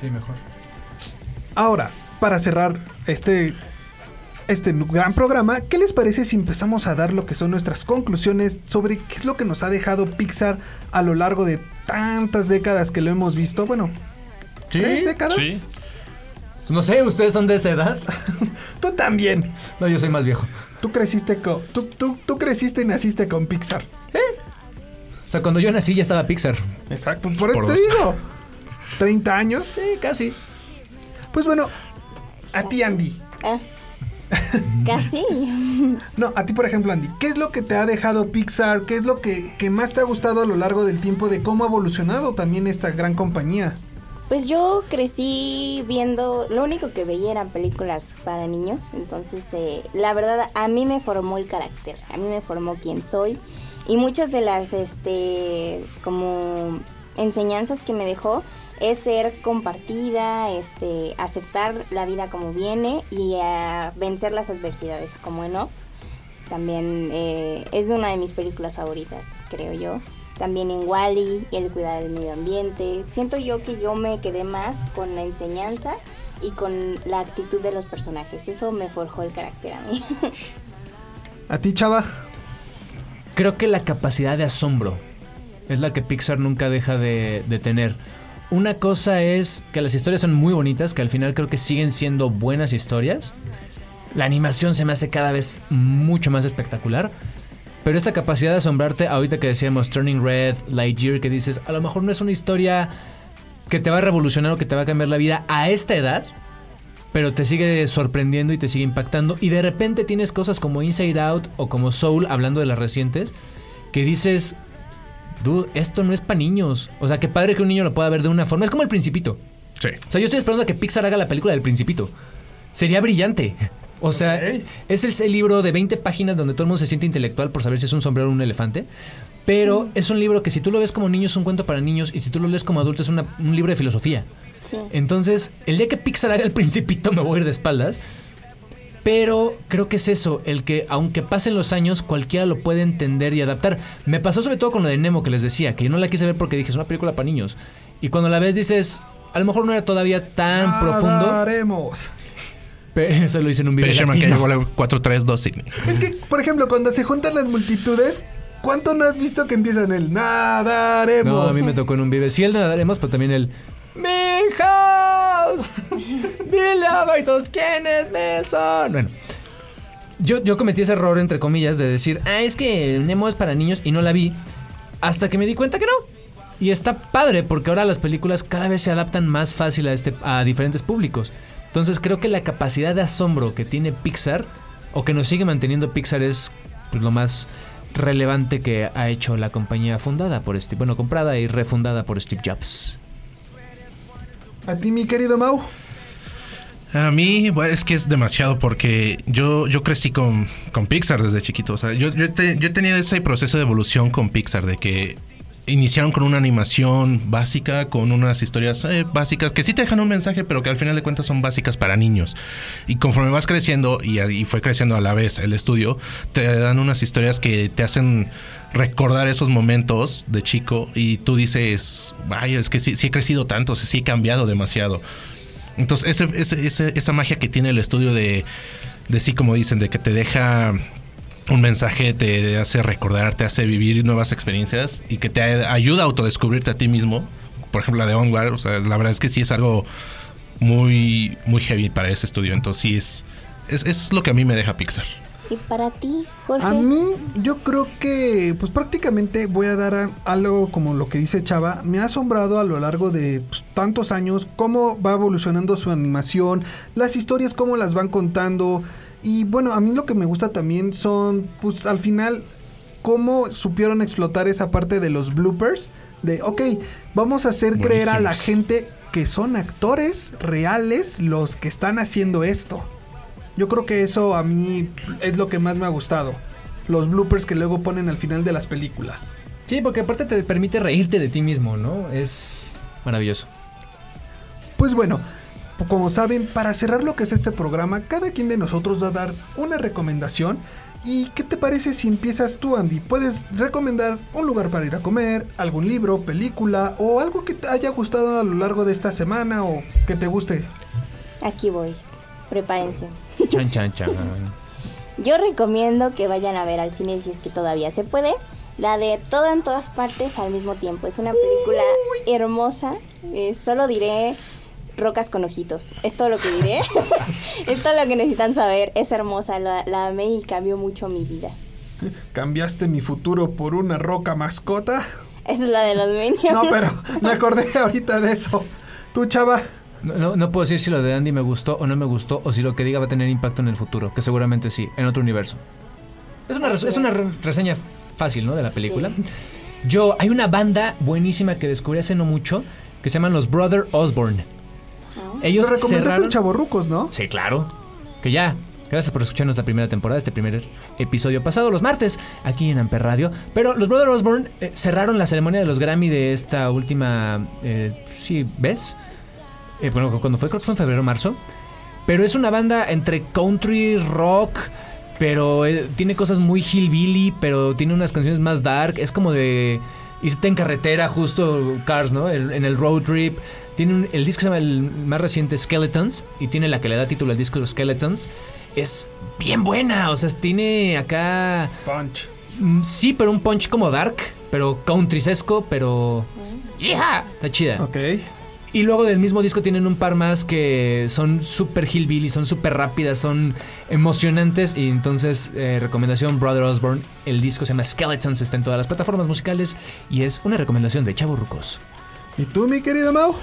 Sí, mejor. Ahora, para cerrar este, este gran programa, ¿qué les parece si empezamos a dar lo que son nuestras conclusiones sobre qué es lo que nos ha dejado Pixar a lo largo de tantas décadas que lo hemos visto? Bueno, ¿Sí? ¿tres décadas? Sí. No sé, ¿ustedes son de esa edad? [LAUGHS] Tú también. No, yo soy más viejo. Tú creciste con, tú, tú, tú creciste y naciste con Pixar. O sea, cuando yo nací ya estaba Pixar. Exacto, por eso te dos. digo. ¿30 años? Sí, casi. Pues bueno, a ti Andy. Ah, casi. [LAUGHS] No, a ti por ejemplo Andy, ¿qué es lo que te ha dejado Pixar? ¿Qué es lo que, que más te ha gustado a lo largo del tiempo de cómo ha evolucionado también esta gran compañía? Pues yo crecí viendo, lo único que veía eran películas para niños, entonces eh, la verdad a mí me formó el carácter, a mí me formó quién soy y muchas de las este como enseñanzas que me dejó es ser compartida, este aceptar la vida como viene y a vencer las adversidades como no. También eh, es una de mis películas favoritas, creo yo. También en Wally, el cuidar el medio ambiente. Siento yo que yo me quedé más con la enseñanza y con la actitud de los personajes. Eso me forjó el carácter a mí. [LAUGHS] ¿A ti, chava? Creo que la capacidad de asombro es la que Pixar nunca deja de, tener. Una cosa es que las historias son muy bonitas, que al final creo que siguen siendo buenas historias. La animación se me hace cada vez mucho más espectacular. Pero esta capacidad de asombrarte, ahorita que decíamos Turning Red, Lightyear, que dices, a lo mejor no es una historia que te va a revolucionar o que te va a cambiar la vida a esta edad, pero te sigue sorprendiendo y te sigue impactando. Y de repente tienes cosas como Inside Out o como Soul, hablando de las recientes, que dices, dude, esto no es para niños. O sea, qué padre que un niño lo pueda ver de una forma. Es como el Principito. Sí. O sea, yo estoy esperando a que Pixar haga la película del Principito. Sería brillante. O sea, es el, el libro de 20 páginas donde todo el mundo se siente intelectual por saber si es un sombrero o un elefante. Pero es un libro que si tú lo ves como niño es un cuento para niños y si tú lo lees como adulto es una- un libro de filosofía. Sí. Entonces, el día que Pixar haga el principito [LAUGHS] me voy a ir de espaldas. Pero creo que es eso, el que aunque pasen los años, cualquiera lo puede entender y adaptar. Me pasó sobre todo con lo de Nemo que les decía, que yo no la quise ver porque dije, es una película para niños. Y cuando la ves dices, a lo mejor no era todavía tan profundo. Haremos. Pero [LAUGHS] eso lo hice en un video. Pero Sherman que llegó a 432 Sydney. Es que, por ejemplo, cuando se juntan las multitudes, ¿cuánto no has visto que empiezan el nadaremos? No, a mí me tocó en un vive. Sí, el nadaremos, pero también el. ¡Milhouse! ¡Dile y todos quién es Nelson! Bueno. Yo, yo cometí ese error, entre comillas, de decir, ah, es que Nemo es para niños y no la vi. Hasta que me di cuenta que no. Y está padre porque ahora las películas cada vez se adaptan más fácil a, este, a diferentes públicos. Entonces creo que la capacidad de asombro que tiene Pixar, o que nos sigue manteniendo Pixar, es pues, lo más relevante que ha hecho la compañía fundada por Steve, bueno, comprada y refundada por Steve Jobs. A ti, mi querido Mau. A mí, es que es demasiado porque yo, yo crecí con, con Pixar desde chiquito. O sea, yo, yo tenía ese proceso de evolución con Pixar, de que iniciaron con una animación básica, con unas historias eh, básicas que sí te dejan un mensaje, pero que al final de cuentas son básicas para niños. Y conforme vas creciendo, y, fue creciendo a la vez el estudio, te dan unas historias que te hacen recordar esos momentos de chico y tú dices, vaya, es que sí, sí he crecido tanto, sí he cambiado demasiado. Entonces, esa magia que tiene el estudio de, de sí, como dicen, de que te deja un mensaje, te hace recordar, te hace vivir nuevas experiencias y que te ayuda a autodescubrirte a ti mismo. Por ejemplo, la de Onward, o sea, la verdad es que sí es algo muy, muy heavy para ese estudio. Entonces, sí es, es, es lo que a mí me deja Pixar. ¿Y para ti, Jorge? A mí, yo creo que, pues prácticamente voy a dar a- algo como lo que dice Chava. Me ha asombrado a lo largo de pues, tantos años cómo va evolucionando su animación, las historias, cómo las van contando. Y bueno, a mí lo que me gusta también son, pues al final, cómo supieron explotar esa parte de los bloopers. De, ok, vamos a hacer creer a la gente que son actores reales los que están haciendo esto. Yo creo que eso a mí es lo que más me ha gustado. Los bloopers que luego ponen al final de las películas. Sí, porque aparte te permite reírte de ti mismo, ¿no? Es maravilloso. Pues bueno, como saben, para cerrar lo que es este programa, cada quien de nosotros va a dar una recomendación. ¿Y qué te parece si empiezas tú, Andy? Puedes recomendar un lugar para ir a comer, algún libro, película o algo que te haya gustado a lo largo de esta semana o que te guste. Aquí voy. Prepárense. Chan, chan, chan. [LAUGHS] Yo recomiendo que vayan a ver al cine si es que todavía se puede. La de Todo en todas partes al mismo tiempo. Es una película hermosa. Eh, solo diré rocas con ojitos. Es todo lo que diré. [LAUGHS] es todo lo que necesitan saber. Es hermosa. La, la amé y cambió mucho mi vida. ¿Cambiaste mi futuro por una roca mascota? Esa es la de los Minions. [LAUGHS] No, pero me acordé ahorita de eso. Tú, chava. No, no, no puedo decir si lo de Andy me gustó o no me gustó, o si lo que diga va a tener impacto en el futuro, que seguramente sí, en otro universo. Es una, es una es. re- reseña fácil, ¿no? De la película. Yo, hay una banda buenísima que descubrí hace no mucho, que se llaman los Brother Osborne. Ellos Lo recomendaste cerraron... Chavorrucos, ¿no? Sí, claro. Que ya. Gracias por escucharnos la primera temporada, este primer episodio pasado, los martes, aquí en Amper Radio. Pero los Brother Osborne eh, cerraron la ceremonia de los Grammy de esta última. eh, sí, ¿ves? Eh, bueno, cuando fue, creo que fue en febrero o marzo. Pero es una banda entre country, rock, pero eh, tiene cosas muy hillbilly, pero tiene unas canciones más dark. Es como de irte en carretera, justo Cars, ¿no? El- en el road trip. Tiene un- el disco se llama el más reciente Skeletons y tiene la que le da título al disco Skeletons. Es bien buena, o sea, tiene acá... Punch. Sí, pero un punch como dark, pero countrysesco, pero... ¡Hija! Está chida. Ok. Y luego del mismo disco tienen un par más que son super hillbilly, son súper rápidas, son emocionantes. Y entonces, eh, recomendación Brother Osborne. El disco se llama Skeletons, está en todas las plataformas musicales y es una recomendación de Chavo Rucos. ¿Y tú, mi querido Mau?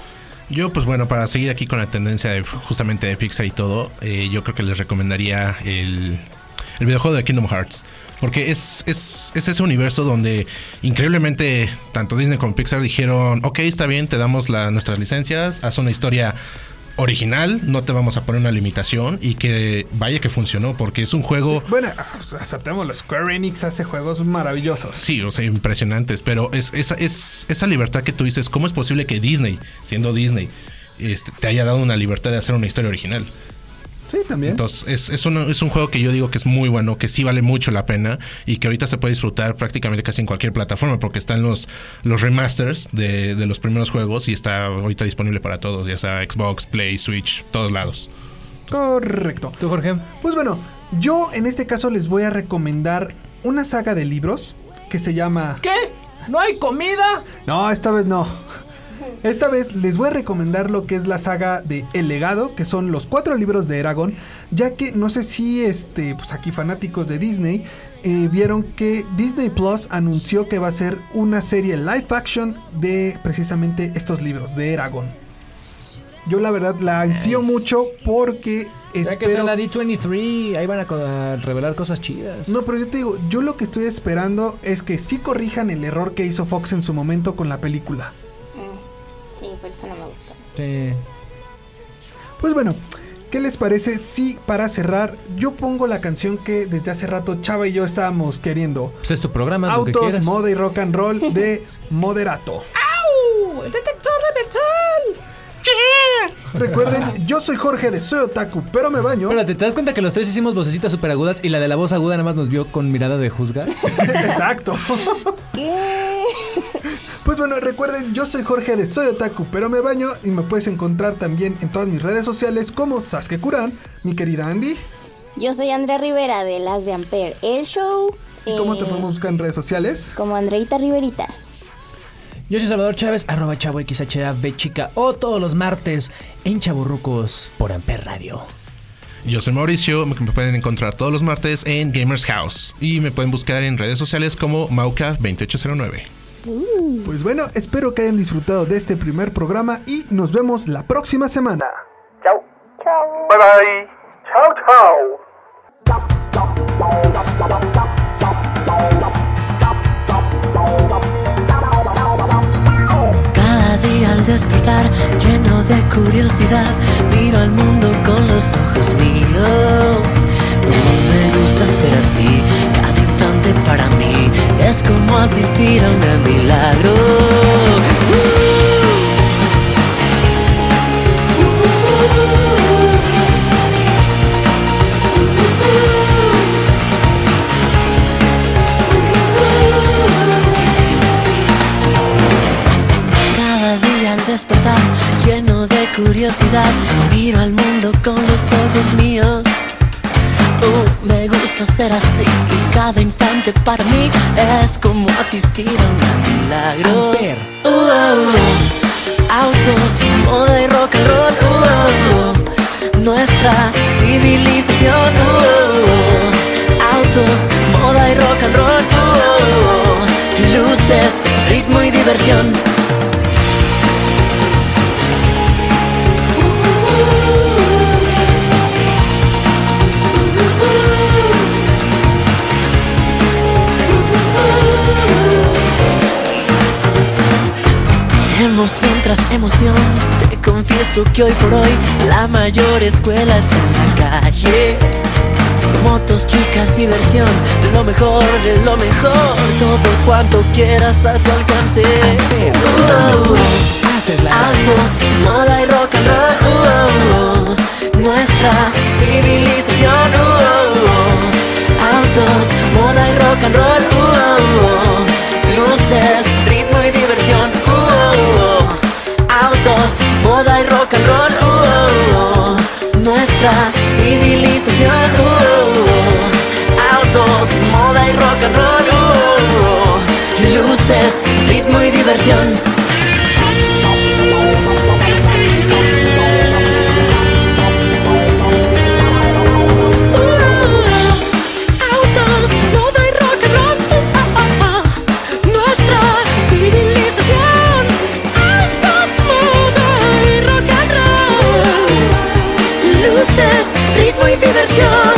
Yo, pues bueno, para seguir aquí con la tendencia de, justamente de Pixar y todo, eh, yo creo que les recomendaría el, el videojuego de Kingdom Hearts. Porque es, es, es ese universo donde increíblemente tanto Disney como Pixar dijeron, ok, está bien, te damos nuestras licencias, haz una historia original, no te vamos a poner una limitación y que vaya que funcionó, porque es un juego... Bueno, aceptémoslo. Square Enix hace juegos maravillosos. Sí, o sea, impresionantes, pero es, es, es esa libertad que tú dices, ¿cómo es posible que Disney, siendo Disney, este, te haya dado una libertad de hacer una historia original? Sí, también. Entonces, es, es, un, es un juego que yo digo que es muy bueno, que sí vale mucho la pena y que ahorita se puede disfrutar prácticamente casi en cualquier plataforma porque están los, los remasters de, de los primeros juegos y está ahorita disponible para todos, ya sea Xbox, Play, Switch, todos lados. Correcto. ¿Tú, Jorge? Pues bueno, yo en este caso les voy a recomendar una saga de libros que se llama... ¿Qué? ¿No hay comida? No, esta vez no. Esta vez les voy a recomendar lo que es la saga de El Legado, que son los cuatro libros de Eragon, ya que no sé si este, pues aquí fanáticos de Disney eh, vieron que Disney Plus anunció que va a ser una serie live action de precisamente estos libros de Eragon. Yo la verdad la ansío mucho porque Ya que sea espero la D23, ahí van a, a revelar cosas chidas. no, pero yo te digo, yo lo que estoy esperando es que sí corrijan el error que hizo Fox en su momento con la película. Sí, por eso no me gustó. Sí. Pues bueno, ¿qué les parece si para cerrar yo pongo la canción que desde hace rato Chava y yo estábamos queriendo? Pues es tu programa, lo que Autos, moda y rock and roll de [LAUGHS] Moderato. ¡Au! ¡El detector de metal! Recuerden, [LAUGHS] yo soy Jorge de Soy Otaku, pero me baño. Espérate, ¿te das cuenta que los tres hicimos vocecitas súper agudas y la de la voz aguda nada más nos vio con mirada de juzgar? [LAUGHS] Exacto. ¿Qué? Pues bueno, recuerden, yo soy Jorge de Soy Otaku, pero me baño y me puedes encontrar también en todas mis redes sociales como Sasuke Kuran, mi querida Andy. Yo soy Andrea Rivera de Las de Ampere, el show. ¿Y cómo te eh, podemos buscar en redes sociales? Como Andreita Riverita. Yo soy Salvador Chávez, arroba chavo XHAB chica, o todos los martes en Chaburrucos por Amper Radio. Yo soy Mauricio, me me pueden encontrar todos los martes en Gamers House y me pueden buscar en redes sociales como Mauca2809. Pues bueno, espero que hayan disfrutado de este primer programa y nos vemos la próxima semana. Chao. Chao. Bye bye. Chao, chao. Cada día al despertar, lleno de curiosidad, miro al mundo con los ojos míos. Como me gusta ser así, asistir a un gran milagro. Cada día al despertar, lleno de curiosidad, miro al mundo para mí es como asistir a un gran milagro. Amper. Uh, uh, autos, moda y rock and roll. Uh, uh, nuestra civilización. Uh, autos, moda y rock and roll. Uh, luces, ritmo y diversión. emoción tras emoción. Te confieso que hoy por hoy la mayor escuela está en la calle. Motos, chicas, diversión, de lo mejor de lo mejor, todo cuanto quieras a tu alcance. Autos, moda y rock and roll, uh, nuestra civilización. autos, moda y rock and roll, luces, ritmo y diversión moda y rock and roll. Uh, uh, nuestra civilización. Uh, uh. autos, moda y rock and roll. Uh, uh. luces, ritmo y diversión. mi diversión.